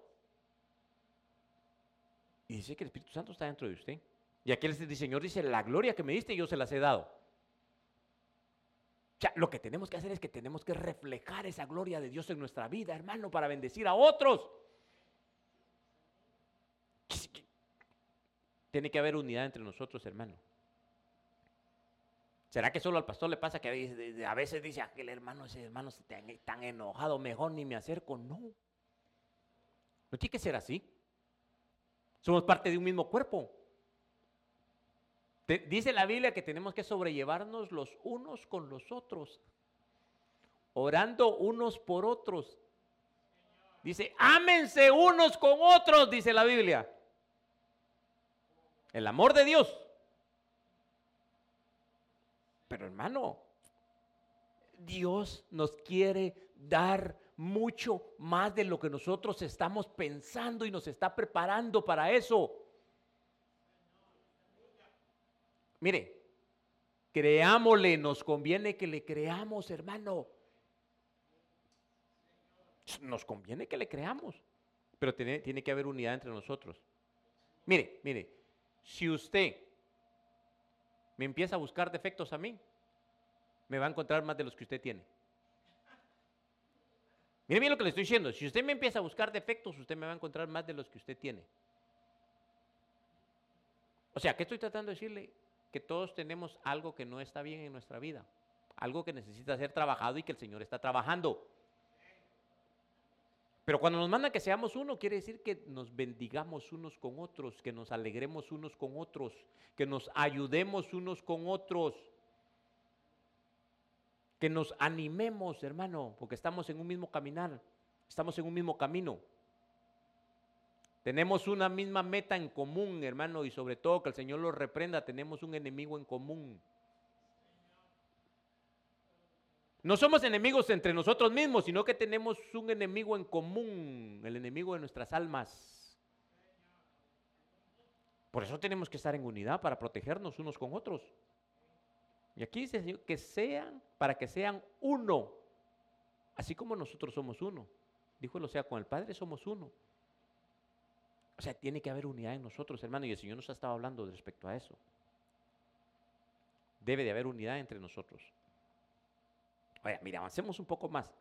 Y dice que el Espíritu Santo está dentro de usted. Y aquí el Señor dice, la gloria que me diste yo se las he dado. O sea, lo que tenemos que hacer es que tenemos que reflejar esa gloria de Dios en nuestra vida, hermano, para bendecir a otros. Tiene que haber unidad entre nosotros, hermano. ¿Será que solo al pastor le pasa que a veces dice aquel hermano, ese hermano está tan enojado, mejor ni me acerco? No. No tiene que ser así. Somos parte de un mismo cuerpo. Dice la Biblia que tenemos que sobrellevarnos los unos con los otros, orando unos por otros. Dice, ámense unos con otros, dice la Biblia. El amor de Dios. Pero hermano, Dios nos quiere dar mucho más de lo que nosotros estamos pensando y nos está preparando para eso. Mire, creámosle, nos conviene que le creamos, hermano. Nos conviene que le creamos, pero tiene, tiene que haber unidad entre nosotros. Mire, mire, si usted me empieza a buscar defectos a mí, me va a encontrar más de los que usted tiene. Mire bien lo que le estoy diciendo. Si usted me empieza a buscar defectos, usted me va a encontrar más de los que usted tiene. O sea, ¿qué estoy tratando de decirle? Que todos tenemos algo que no está bien en nuestra vida. Algo que necesita ser trabajado y que el Señor está trabajando. Pero cuando nos manda que seamos uno, quiere decir que nos bendigamos unos con otros, que nos alegremos unos con otros, que nos ayudemos unos con otros que nos animemos, hermano, porque estamos en un mismo caminar, estamos en un mismo camino. Tenemos una misma meta en común, hermano, y sobre todo que el Señor lo reprenda, tenemos un enemigo en común. No somos enemigos entre nosotros mismos, sino que tenemos un enemigo en común, el enemigo de nuestras almas. Por eso tenemos que estar en unidad para protegernos unos con otros. Y aquí dice Señor que sean, para que sean uno, así como nosotros somos uno. Dijo o sea, con el Padre somos uno. O sea, tiene que haber unidad en nosotros, hermano, y el Señor nos ha estado hablando respecto a eso. Debe de haber unidad entre nosotros. Oye, mira, avancemos un poco más.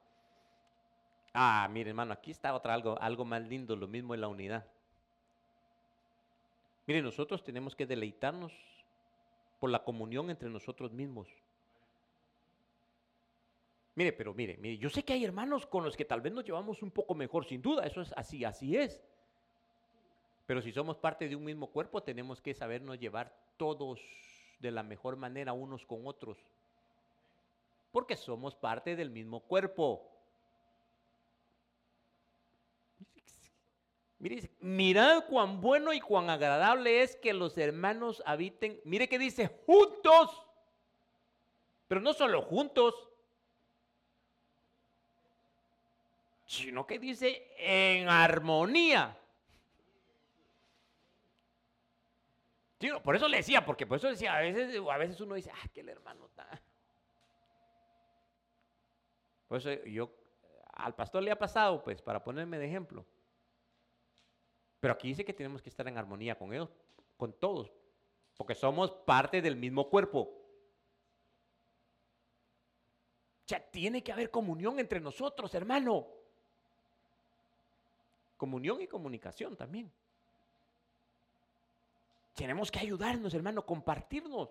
Ah, mire, hermano, aquí está otra algo, algo más lindo, lo mismo en la unidad. Mire, nosotros tenemos que deleitarnos por la comunión entre nosotros mismos. Mire, pero mire, mire, yo sé que hay hermanos con los que tal vez nos llevamos un poco mejor, sin duda, eso es así, así es. Pero si somos parte de un mismo cuerpo, tenemos que sabernos llevar todos de la mejor manera unos con otros. Porque somos parte del mismo cuerpo. Mire, mirad cuán bueno y cuán agradable es que los hermanos habiten. Mire que dice juntos, pero no solo juntos, sino que dice en armonía. Por eso le decía, porque por eso decía, a veces, a veces uno dice, ah, que el hermano está. Por eso yo, al pastor le ha pasado, pues, para ponerme de ejemplo pero aquí dice que tenemos que estar en armonía con ellos, con todos, porque somos parte del mismo cuerpo. O sea, tiene que haber comunión entre nosotros, hermano. Comunión y comunicación también. Tenemos que ayudarnos, hermano, compartirnos,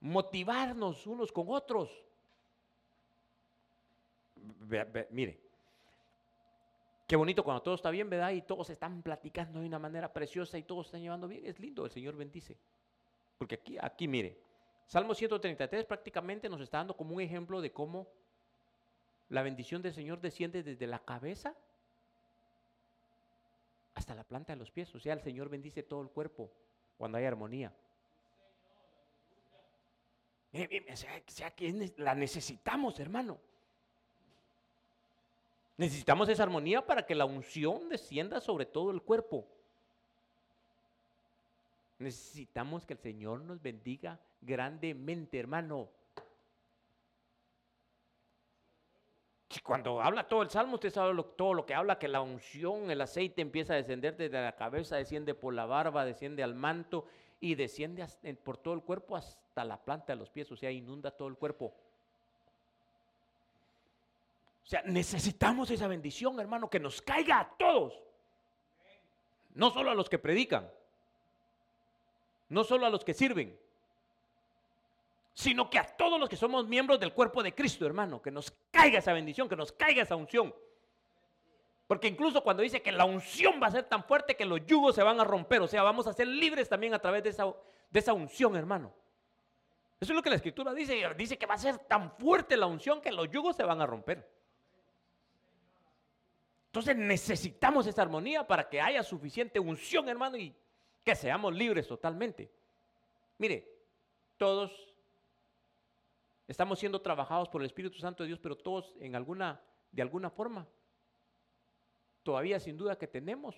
motivarnos unos con otros. mire, Qué bonito cuando todo está bien, ¿verdad? Y todos están platicando de una manera preciosa y todos están llevando bien. Es lindo, el Señor bendice. Porque aquí, aquí mire, Salmo 133 prácticamente nos está dando como un ejemplo de cómo la bendición del Señor desciende desde la cabeza hasta la planta de los pies. O sea, el Señor bendice todo el cuerpo cuando hay armonía. o sea, que la necesitamos, hermano. Necesitamos esa armonía para que la unción descienda sobre todo el cuerpo. Necesitamos que el Señor nos bendiga grandemente, hermano. Cuando habla todo el salmo, usted sabe todo lo que habla, que la unción, el aceite empieza a descender desde la cabeza, desciende por la barba, desciende al manto y desciende por todo el cuerpo hasta la planta de los pies, o sea, inunda todo el cuerpo. O sea, necesitamos esa bendición, hermano, que nos caiga a todos. No solo a los que predican, no solo a los que sirven, sino que a todos los que somos miembros del cuerpo de Cristo, hermano, que nos caiga esa bendición, que nos caiga esa unción. Porque incluso cuando dice que la unción va a ser tan fuerte que los yugos se van a romper, o sea, vamos a ser libres también a través de esa, de esa unción, hermano. Eso es lo que la escritura dice, dice que va a ser tan fuerte la unción que los yugos se van a romper. Entonces necesitamos esa armonía para que haya suficiente unción, hermano, y que seamos libres totalmente. Mire, todos Estamos siendo trabajados por el Espíritu Santo de Dios, pero todos en alguna, de alguna forma, todavía sin duda que tenemos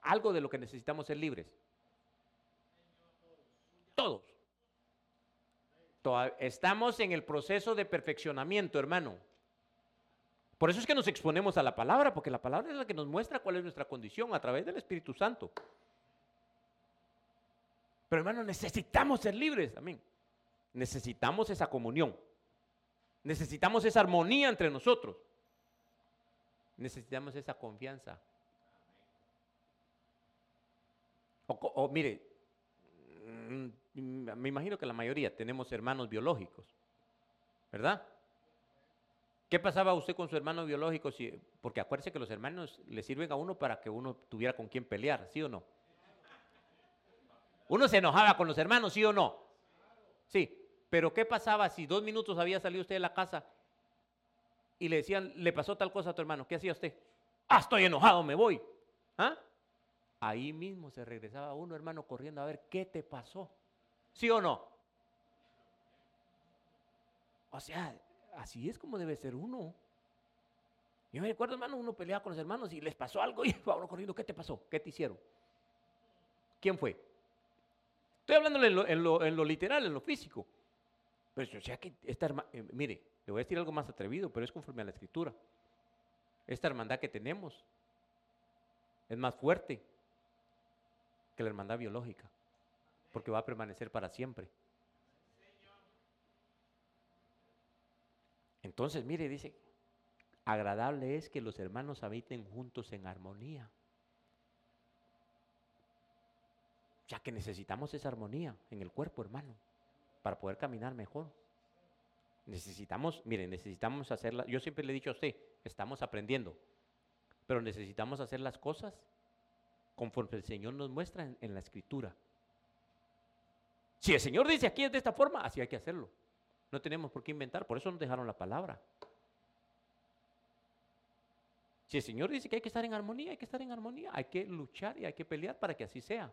algo de lo que necesitamos ser libres. Todos. Estamos en el proceso de perfeccionamiento, hermano. Por eso es que nos exponemos a la palabra, porque la palabra es la que nos muestra cuál es nuestra condición a través del Espíritu Santo. Pero hermano, necesitamos ser libres. Amén. Necesitamos esa comunión. Necesitamos esa armonía entre nosotros. Necesitamos esa confianza. O, mire, mm, me imagino que la mayoría tenemos hermanos biológicos, ¿verdad? ¿Qué pasaba usted con su hermano biológico? porque acuérdese que los hermanos le sirven a uno para que uno tuviera con quién pelear, ¿sí o no? Uno se enojaba con los hermanos, ¿sí o no? Sí, pero ¿qué pasaba si dos minutos había salido usted de la casa y le decían, le pasó tal cosa a tu hermano? ¿Qué hacía usted? Ah, estoy enojado, me voy. ¿Ah? Ahí mismo se regresaba uno, hermano, corriendo a ver qué te pasó. ¿Sí o no? O sea, así es como debe ser uno. Yo me recuerdo, hermano, uno peleaba con los hermanos y les pasó algo y va uno corriendo, ¿qué te pasó? ¿Qué te hicieron? ¿Quién fue? Estoy hablando en lo, literal, en lo físico. Pero que esta hermandad, eh, mire, le voy a decir algo más atrevido, pero es conforme a la escritura. Esta hermandad que tenemos es más fuerte que la hermandad biológica, porque va a permanecer para siempre. Entonces, mire, dice, agradable es que los hermanos habiten juntos en armonía. Ya que necesitamos esa armonía en el cuerpo, hermano para poder caminar mejor. Necesitamos, miren, necesitamos hacerla. Yo siempre le he dicho a usted, estamos aprendiendo, pero necesitamos hacer las cosas conforme el Señor nos muestra en, la escritura. Si el Señor dice aquí es de esta forma, así hay que hacerlo. No tenemos por qué inventar, por eso nos dejaron la palabra. Si el Señor dice que hay que estar en armonía, hay que estar en armonía, hay que luchar y hay que pelear para que así sea.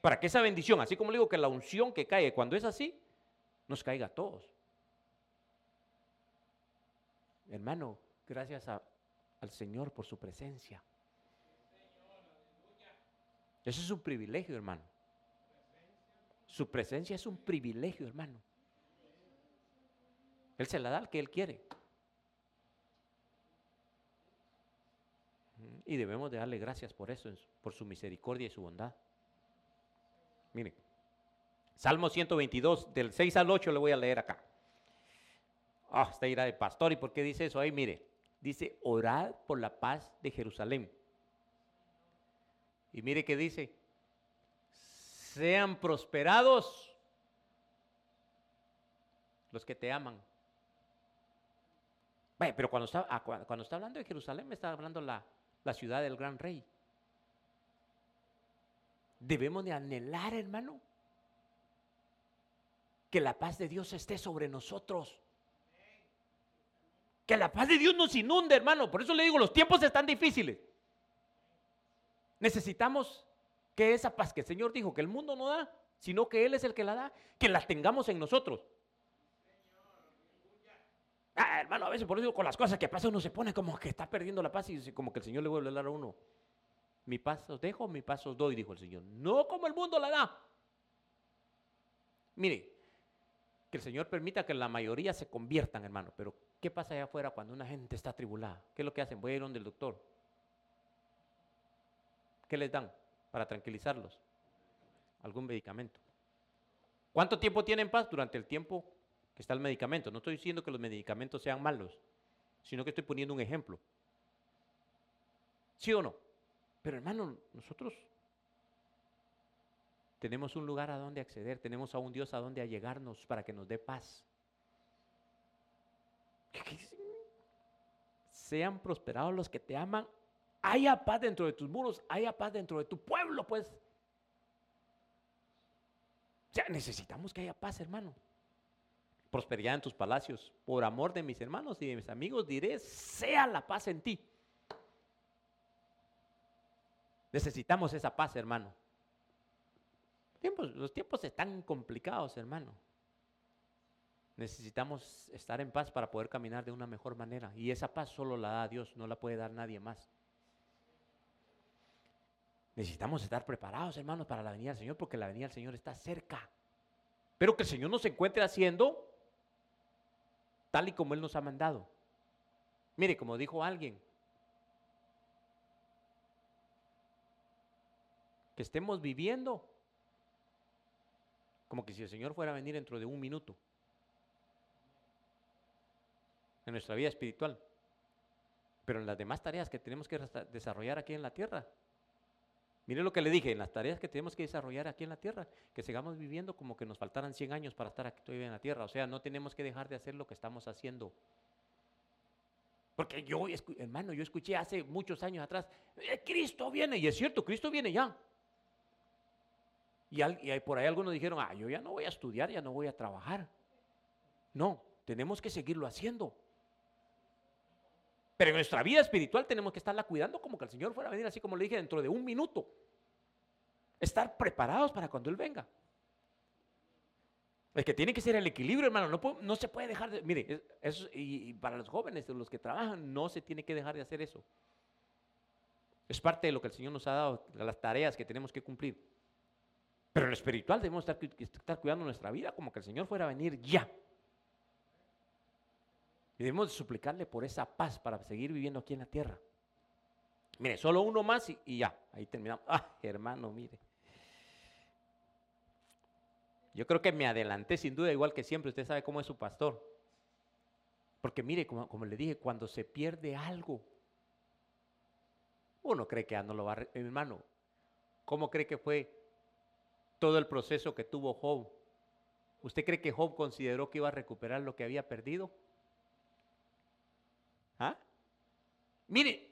Para que esa bendición, así como le digo que la unción que cae cuando es así, nos caiga a todos. Hermano, gracias al Señor por su presencia. Eso es un privilegio, hermano. Su presencia es un privilegio, hermano. Él se la da al que Él quiere. Y debemos de darle gracias por eso, por su misericordia y su bondad. Mire. Salmo 122, del 6 al 8 le voy a leer acá. Ah, oh, ira de pastor. ¿Y por qué dice eso ahí? Mire, dice, orad por la paz de Jerusalén. Y mire que dice, sean prosperados los que te aman. Pero cuando está, ah, cuando está hablando de Jerusalén, me está hablando la, la ciudad del gran rey. Debemos de anhelar, hermano, que la paz de Dios esté sobre nosotros. Que la paz de Dios nos inunde, hermano. Por eso le digo, los tiempos están difíciles. Necesitamos que esa paz que el Señor dijo que el mundo no da, sino que Él es el que la da, que la tengamos en nosotros. Ah, hermano, a veces por eso con las cosas que pasan uno se pone como que está perdiendo la paz y como que el Señor le vuelve a hablar a uno. Mi paz os dejo, mi paz os doy, dijo el Señor. No como el mundo la da. Mire, que el Señor permita que la mayoría se conviertan, hermano. Pero, ¿qué pasa allá afuera cuando una gente está atribulada? ¿Qué es lo que hacen? Voy a ir donde el doctor. ¿Qué les dan para tranquilizarlos? Algún medicamento. ¿Cuánto tiempo tienen paz? Durante el tiempo que está el medicamento. No estoy diciendo que los medicamentos sean malos, sino que estoy poniendo un ejemplo. ¿Sí o no? Pero hermano, nosotros tenemos un lugar a donde acceder, tenemos a un Dios a donde allegarnos para que nos dé paz. Sean prosperados los que te aman. Haya paz dentro de tus muros, haya paz dentro de tu pueblo, pues. O necesitamos que haya paz, hermano. Prosperidad en tus palacios. Por amor de mis hermanos y de mis amigos diré, sea la paz en ti. Necesitamos esa paz, hermano los tiempos están complicados, hermano. Necesitamos estar en paz para poder caminar de una mejor manera. Y esa paz solo la da Dios, no la puede dar nadie más. Necesitamos estar preparados, hermanos, para la venida del Señor, porque la venida del Señor está cerca. Pero que el Señor nos encuentre haciendo tal y como Él nos ha mandado. Mire, como dijo alguien, que estemos viviendo como que si el Señor fuera a venir dentro de un minuto en nuestra vida espiritual. Pero en las demás tareas que tenemos que desarrollar aquí en la tierra. Mire lo que le dije, en las tareas que tenemos que desarrollar aquí en la tierra, que sigamos viviendo como que nos faltaran 100 años para estar aquí todavía en la tierra. O sea, no tenemos que dejar de hacer lo que estamos haciendo. Porque yo, hermano, yo escuché hace muchos años atrás, eh, Cristo viene, y es cierto, Cristo viene ya. Y, por ahí algunos dijeron, ah, yo ya no voy a estudiar, ya no voy a trabajar. No, tenemos que seguirlo haciendo. Pero en nuestra vida espiritual tenemos que estarla cuidando como que el Señor fuera a venir, así como le dije, dentro de un minuto. Estar preparados para cuando Él venga. Es que tiene que ser el equilibrio, hermano. No, no se puede dejar de. Mire, eso, y, y, para los jóvenes, los que trabajan, no se tiene que dejar de hacer eso. Es parte de lo que el Señor nos ha dado, las tareas que tenemos que cumplir. Pero en lo espiritual debemos estar, cuidando nuestra vida como que el Señor fuera a venir ya. Y debemos suplicarle por esa paz para seguir viviendo aquí en la tierra. Mire, solo uno más y, ya, ahí terminamos. Ah, hermano, mire. Yo creo que me adelanté sin duda, igual que siempre, usted sabe cómo es su pastor. Porque mire, como, como le dije, cuando se pierde algo, uno cree que ya no lo va a... Hermano, ¿cómo cree que fue todo el proceso que tuvo Job. ¿Usted cree que Job consideró que iba a recuperar lo que había perdido? ¿Ah? Mire,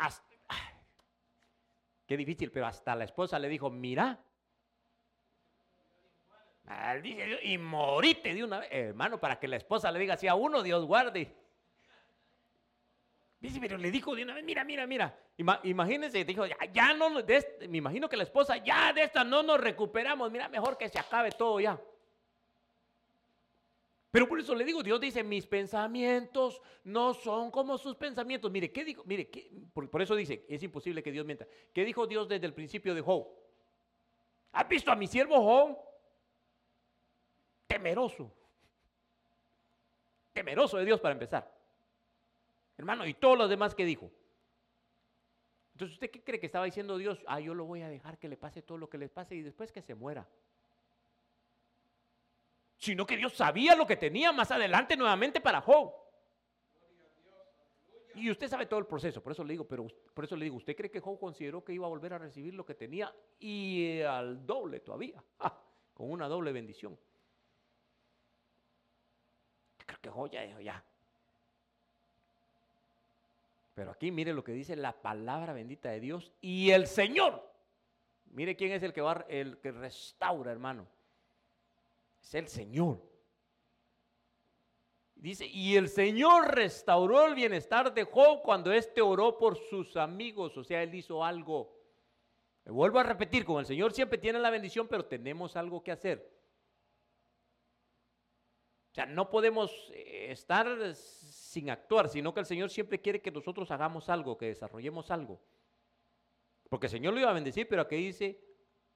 qué difícil, pero hasta la esposa le dijo, mira, y morite de una vez, hermano, para que la esposa le diga así a uno, Dios guarde. Dice, pero le dijo de una vez, mira, mira, mira. imagínense, dijo, ya, no, me imagino que la esposa, ya de esta no nos recuperamos, mira, mejor que se acabe todo ya. Pero por eso le digo, Dios dice, mis pensamientos no son como sus pensamientos. Mire, ¿qué dijo? Mire, por, eso dice, es imposible que Dios mienta. ¿Qué dijo Dios desde el principio de Job? ¿Has visto a mi siervo Job? Temeroso. Temeroso de Dios para empezar. Hermano, y todos los demás que dijo. Entonces, ¿usted qué cree que estaba diciendo Dios? Ah, yo lo voy a dejar que le pase todo lo que le pase y después que se muera. Sino que Dios sabía lo que tenía más adelante nuevamente para Job. Y usted sabe todo el proceso, por eso le digo, pero por eso le digo, ¿usted cree que Job consideró que iba a volver a recibir lo que tenía y al doble todavía? con una doble bendición. Creo que Job ya dijo, ya, pero aquí mire lo que dice la palabra bendita de Dios y el Señor. Mire quién es el que va el que restaura, hermano. Es el Señor. Dice, y el Señor restauró el bienestar de Job cuando éste oró por sus amigos, o sea, él hizo algo. Me vuelvo a repetir, con el Señor siempre tiene la bendición, pero tenemos algo que hacer. O sea, no podemos eh, estar sin actuar, sino que el Señor siempre quiere que nosotros hagamos algo, que desarrollemos algo. Porque el Señor lo iba a bendecir, pero aquí dice,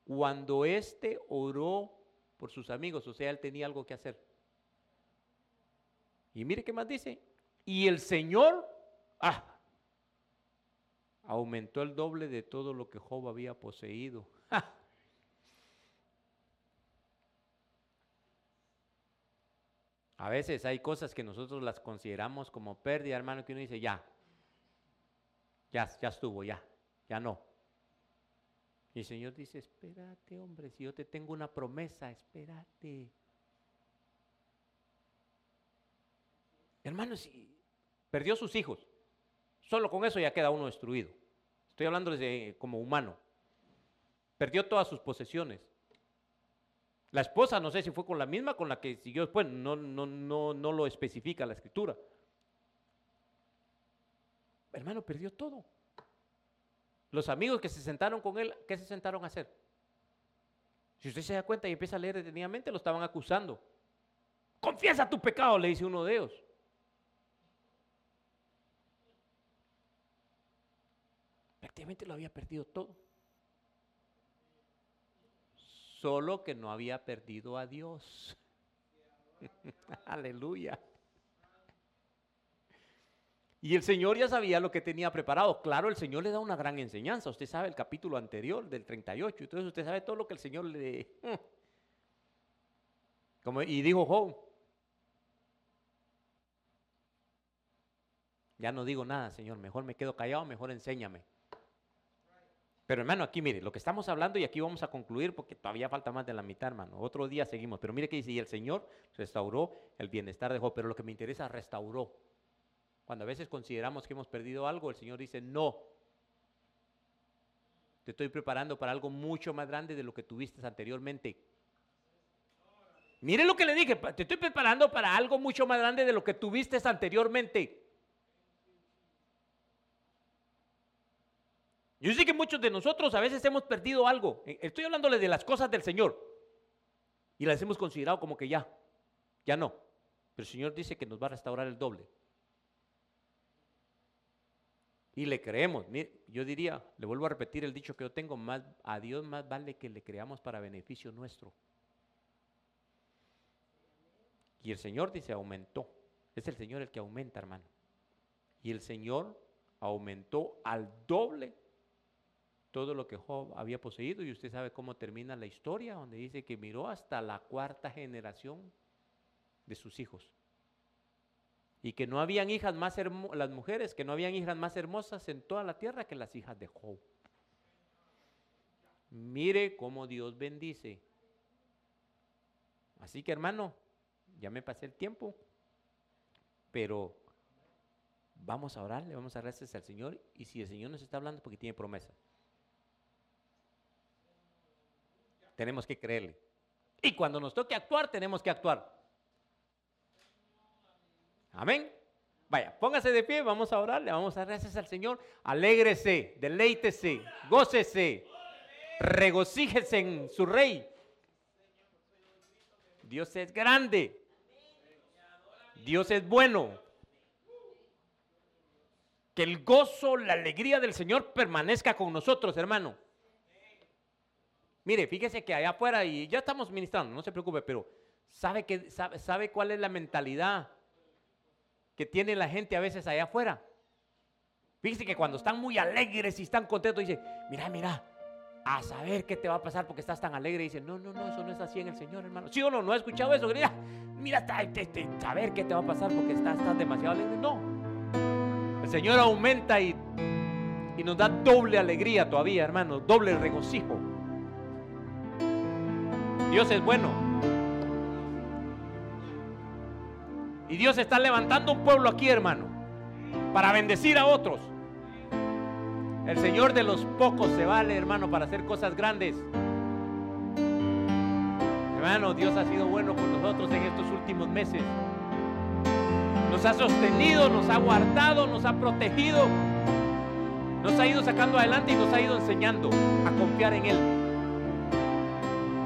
cuando éste oró por sus amigos, o sea, él tenía algo que hacer. Y mire qué más dice. Y el Señor, ah, aumentó el doble de todo lo que Job había poseído. A veces hay cosas que nosotros las consideramos como pérdida, hermano, que uno dice, ya, ya, ya estuvo, ya, ya no. Y el Señor dice, espérate, hombre, si yo te tengo una promesa, espérate. Hermano, si perdió sus hijos, solo con eso ya queda uno destruido. Estoy hablando desde como humano. Perdió todas sus posesiones. La esposa, no sé si fue con la misma con la que siguió después, no, no, no, no lo especifica la escritura. Hermano, perdió todo. Los amigos que se sentaron con él, ¿qué se sentaron a hacer? Si usted se da cuenta y empieza a leer detenidamente, lo estaban acusando. Confiesa tu pecado, le dice uno de ellos. Prácticamente lo había perdido todo solo que no había perdido a Dios. Aleluya. Y el Señor ya sabía lo que tenía preparado. Claro, el Señor le da una gran enseñanza. Usted sabe el capítulo anterior del 38. Entonces usted sabe todo lo que el Señor le... Como, y dijo Job, ya no digo nada, Señor, mejor me quedo callado, mejor enséñame. Pero hermano, aquí mire, lo que estamos hablando y aquí vamos a concluir porque todavía falta más de la mitad, hermano. Otro día seguimos. Pero mire que dice, y el Señor restauró el bienestar de Job. Pero lo que me interesa, restauró. Cuando a veces consideramos que hemos perdido algo, el Señor dice, no. Te estoy preparando para algo mucho más grande de lo que tuviste anteriormente. Mire lo que le dije, te estoy preparando para algo mucho más grande de lo que tuviste anteriormente. Yo sé que muchos de nosotros a veces hemos perdido algo. Eh, estoy hablándole de las cosas del Señor. Y las hemos considerado como que ya, ya no. Pero el Señor dice que nos va a restaurar el doble. Y le creemos. Yo diría, le vuelvo a repetir el dicho que yo tengo, más, a Dios más vale que le creamos para beneficio nuestro. Y el Señor dice, aumentó. Es el Señor el que aumenta, hermano. Y el Señor aumentó al doble todo lo que Job había poseído y usted sabe cómo termina la historia, donde dice que miró hasta la cuarta generación de sus hijos. Y que no habían hijas más hermosas, las mujeres, que no habían hijas más hermosas en toda la tierra que las hijas de Job. Mire cómo Dios bendice. Así que hermano, ya me pasé el tiempo, pero vamos a orarle, vamos a gracias al Señor y si el Señor nos está hablando porque tiene promesa. Tenemos que creerle. Y cuando nos toque actuar, tenemos que actuar. Amén. Vaya, póngase de pie, vamos a orarle, vamos a dar gracias al Señor. Alégrese, deleítese, gócese, regocíjese en su rey. Dios es grande. Dios es bueno. Que el gozo, la alegría del Señor permanezca con nosotros, hermano. Mire, fíjese que allá afuera, y ya estamos ministrando, no se preocupe, pero ¿sabe, que, sabe, sabe cuál es la mentalidad que tiene la gente a veces allá afuera? Fíjese que cuando están muy alegres y están contentos, dice, mira, mira, a saber qué te va a pasar porque estás tan alegre. Y dice, no, no, no, eso no es así en el Señor, hermano. ¿Sí o no? ¿No ha escuchado eso? Mira, mira, saber qué te va a pasar porque estás, estás demasiado alegre. No. El Señor aumenta y, y nos da doble alegría todavía, hermano, doble regocijo. Dios es bueno. Y Dios está levantando un pueblo aquí, hermano, para bendecir a otros. El Señor de los pocos se vale, hermano, para hacer cosas grandes. Hermano, Dios ha sido bueno con nosotros en estos últimos meses. Nos ha sostenido, nos ha guardado, nos ha protegido. Nos ha ido sacando adelante y nos ha ido enseñando a confiar en Él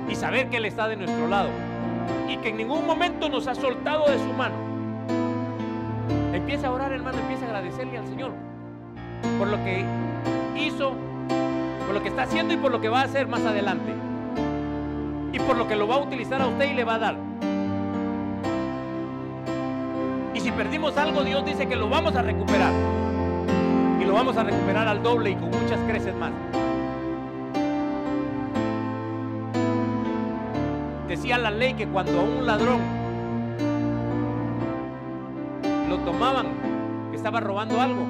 y saber que Él está de nuestro lado y que en ningún momento nos ha soltado de su mano. Empieza a orar, hermano, empieza a agradecerle al Señor por lo que hizo, por lo que está haciendo y por lo que va a hacer más adelante. Y por lo que lo va a utilizar a usted y le va a dar. Y si perdimos algo, Dios dice que lo vamos a recuperar. Y lo vamos a recuperar al doble y con muchas creces más. Decía la ley que cuando a un ladrón lo tomaban, que estaba robando algo,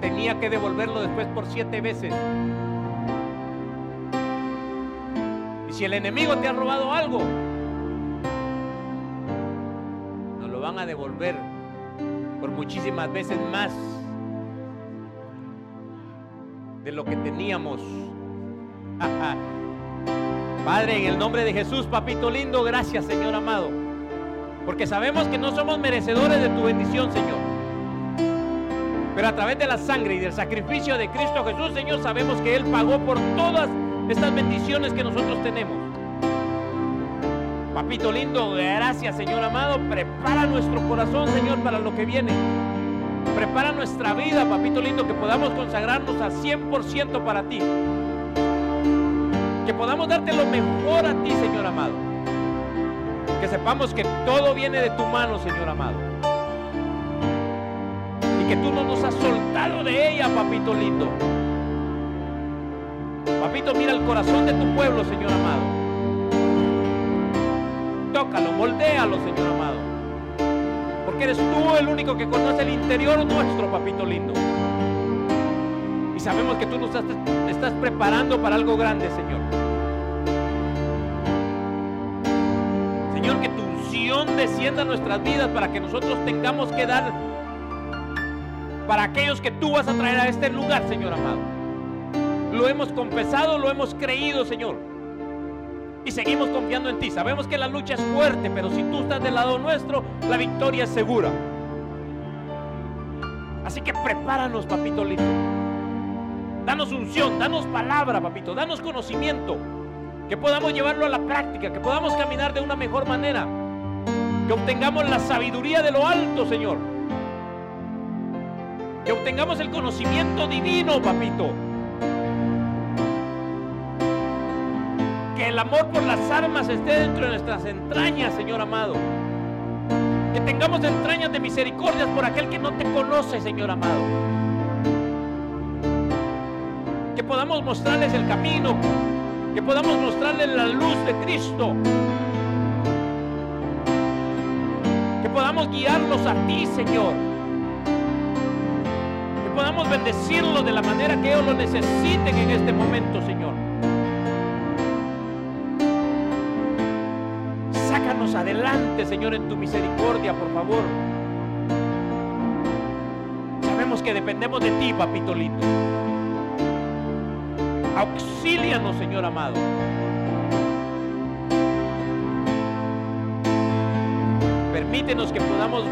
tenía que devolverlo después por siete veces. Y si el enemigo te ha robado algo, nos lo van a devolver por muchísimas veces más de lo que teníamos. Padre, en el nombre de Jesús, papito lindo, gracias Señor amado. Porque sabemos que no somos merecedores de tu bendición, Señor. Pero a través de la sangre y del sacrificio de Cristo Jesús, Señor, sabemos que Él pagó por todas estas bendiciones que nosotros tenemos. Papito lindo, gracias Señor amado. Prepara nuestro corazón, Señor, para lo que viene. Prepara nuestra vida, papito lindo, que podamos consagrarnos a 100% para ti. Que podamos darte lo mejor a ti, Señor amado. Que sepamos que todo viene de tu mano, Señor amado. Y que tú no nos has soltado de ella, papito lindo. Papito, mira el corazón de tu pueblo, Señor amado. Tócalo, moldéalo, Señor amado. Porque eres tú el único que conoce el interior nuestro, papito lindo. Sabemos que tú nos estás preparando para algo grande, Señor. Señor, que tu unción descienda a nuestras vidas para que nosotros tengamos que dar para aquellos que tú vas a traer a este lugar, Señor amado. Lo hemos confesado, lo hemos creído, Señor. Y seguimos confiando en ti. Sabemos que la lucha es fuerte, pero si tú estás del lado nuestro, la victoria es segura. Así que prepáranos, papito lindo. Danos unción, danos palabra, papito, danos conocimiento. Que podamos llevarlo a la práctica, que podamos caminar de una mejor manera. Que obtengamos la sabiduría de lo alto, Señor. Que obtengamos el conocimiento divino, papito. Que el amor por las armas esté dentro de nuestras entrañas, Señor amado. Que tengamos entrañas de misericordias por aquel que no te conoce, Señor amado. Podamos mostrarles el camino. Que podamos mostrarles la luz de Cristo. Que podamos guiarlos a ti, Señor. Que podamos bendecirlos de la manera que ellos lo necesiten en este momento, Señor. Sácanos adelante, Señor, en tu misericordia, por favor. Sabemos que dependemos de ti, papito lindo. Auxílianos, Señor amado. Permítenos que podamos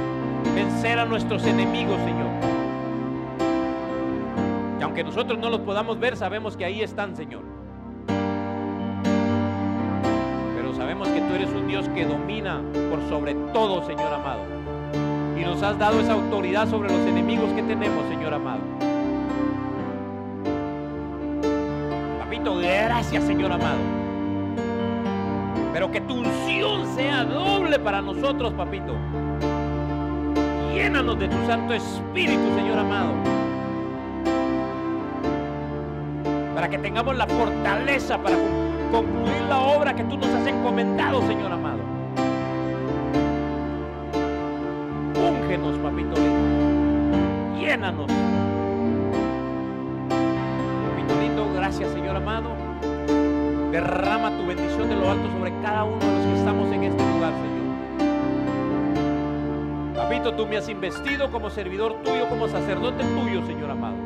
vencer a nuestros enemigos, Señor. Y aunque nosotros no los podamos ver, sabemos que ahí están, Señor. Pero sabemos que tú eres un Dios que domina por sobre todo, Señor amado. Y nos has dado esa autoridad sobre los enemigos que tenemos, Señor amado. Papito, gracias, Señor amado. Pero que tu unción sea doble para nosotros, papito. Llénanos de tu Santo Espíritu, Señor amado. Para que tengamos la fortaleza para concluir la obra que tú nos has encomendado, Señor amado. Úngenos, papito. Llénanos. Señor amado. Derrama tu bendición de lo alto sobre cada uno de los que estamos en este lugar, Señor. Papito, tú me has investido como servidor tuyo, como sacerdote tuyo, Señor amado.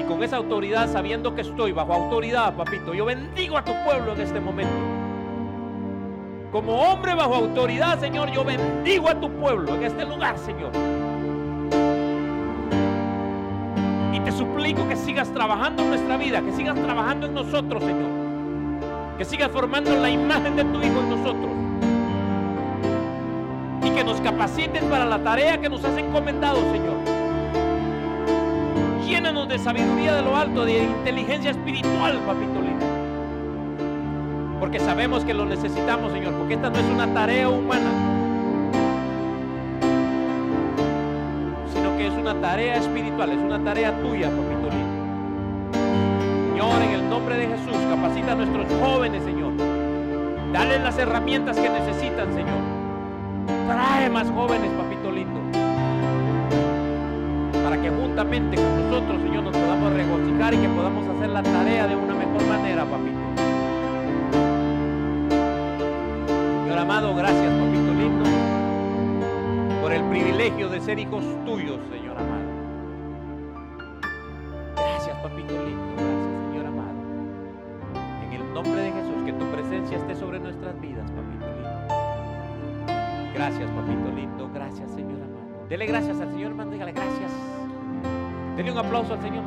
Y con esa autoridad, sabiendo que estoy bajo autoridad, papito, yo bendigo a tu pueblo en este momento. Como hombre bajo autoridad, Señor, yo bendigo a tu pueblo en este lugar, Señor. Te suplico que sigas trabajando en nuestra vida, que sigas trabajando en nosotros, Señor. Que sigas formando la imagen de tu Hijo en nosotros. Y que nos capacites para la tarea que nos has encomendado, Señor. Llénanos de sabiduría de lo alto, de inteligencia espiritual, papito lindo. Porque sabemos que lo necesitamos, Señor, porque esta no es una tarea humana. Una tarea espiritual, es una tarea tuya, papito lindo. Señor, en el nombre de Jesús, capacita a nuestros jóvenes, Señor. Dale las herramientas que necesitan, Señor. Trae más jóvenes, papito lindo. Para que juntamente con nosotros, Señor, nos podamos regocijar y que podamos hacer la tarea de una mejor manera, papito. Señor amado, gracias, papito privilegio de ser hijos tuyos, Señor amado. Gracias, papito lindo, gracias, Señor amado. En el nombre de Jesús, que tu presencia esté sobre nuestras vidas, papito lindo. Gracias, papito lindo, gracias, Señor amado. Dele gracias al Señor, hermano, dígale gracias. Dele un aplauso al Señor.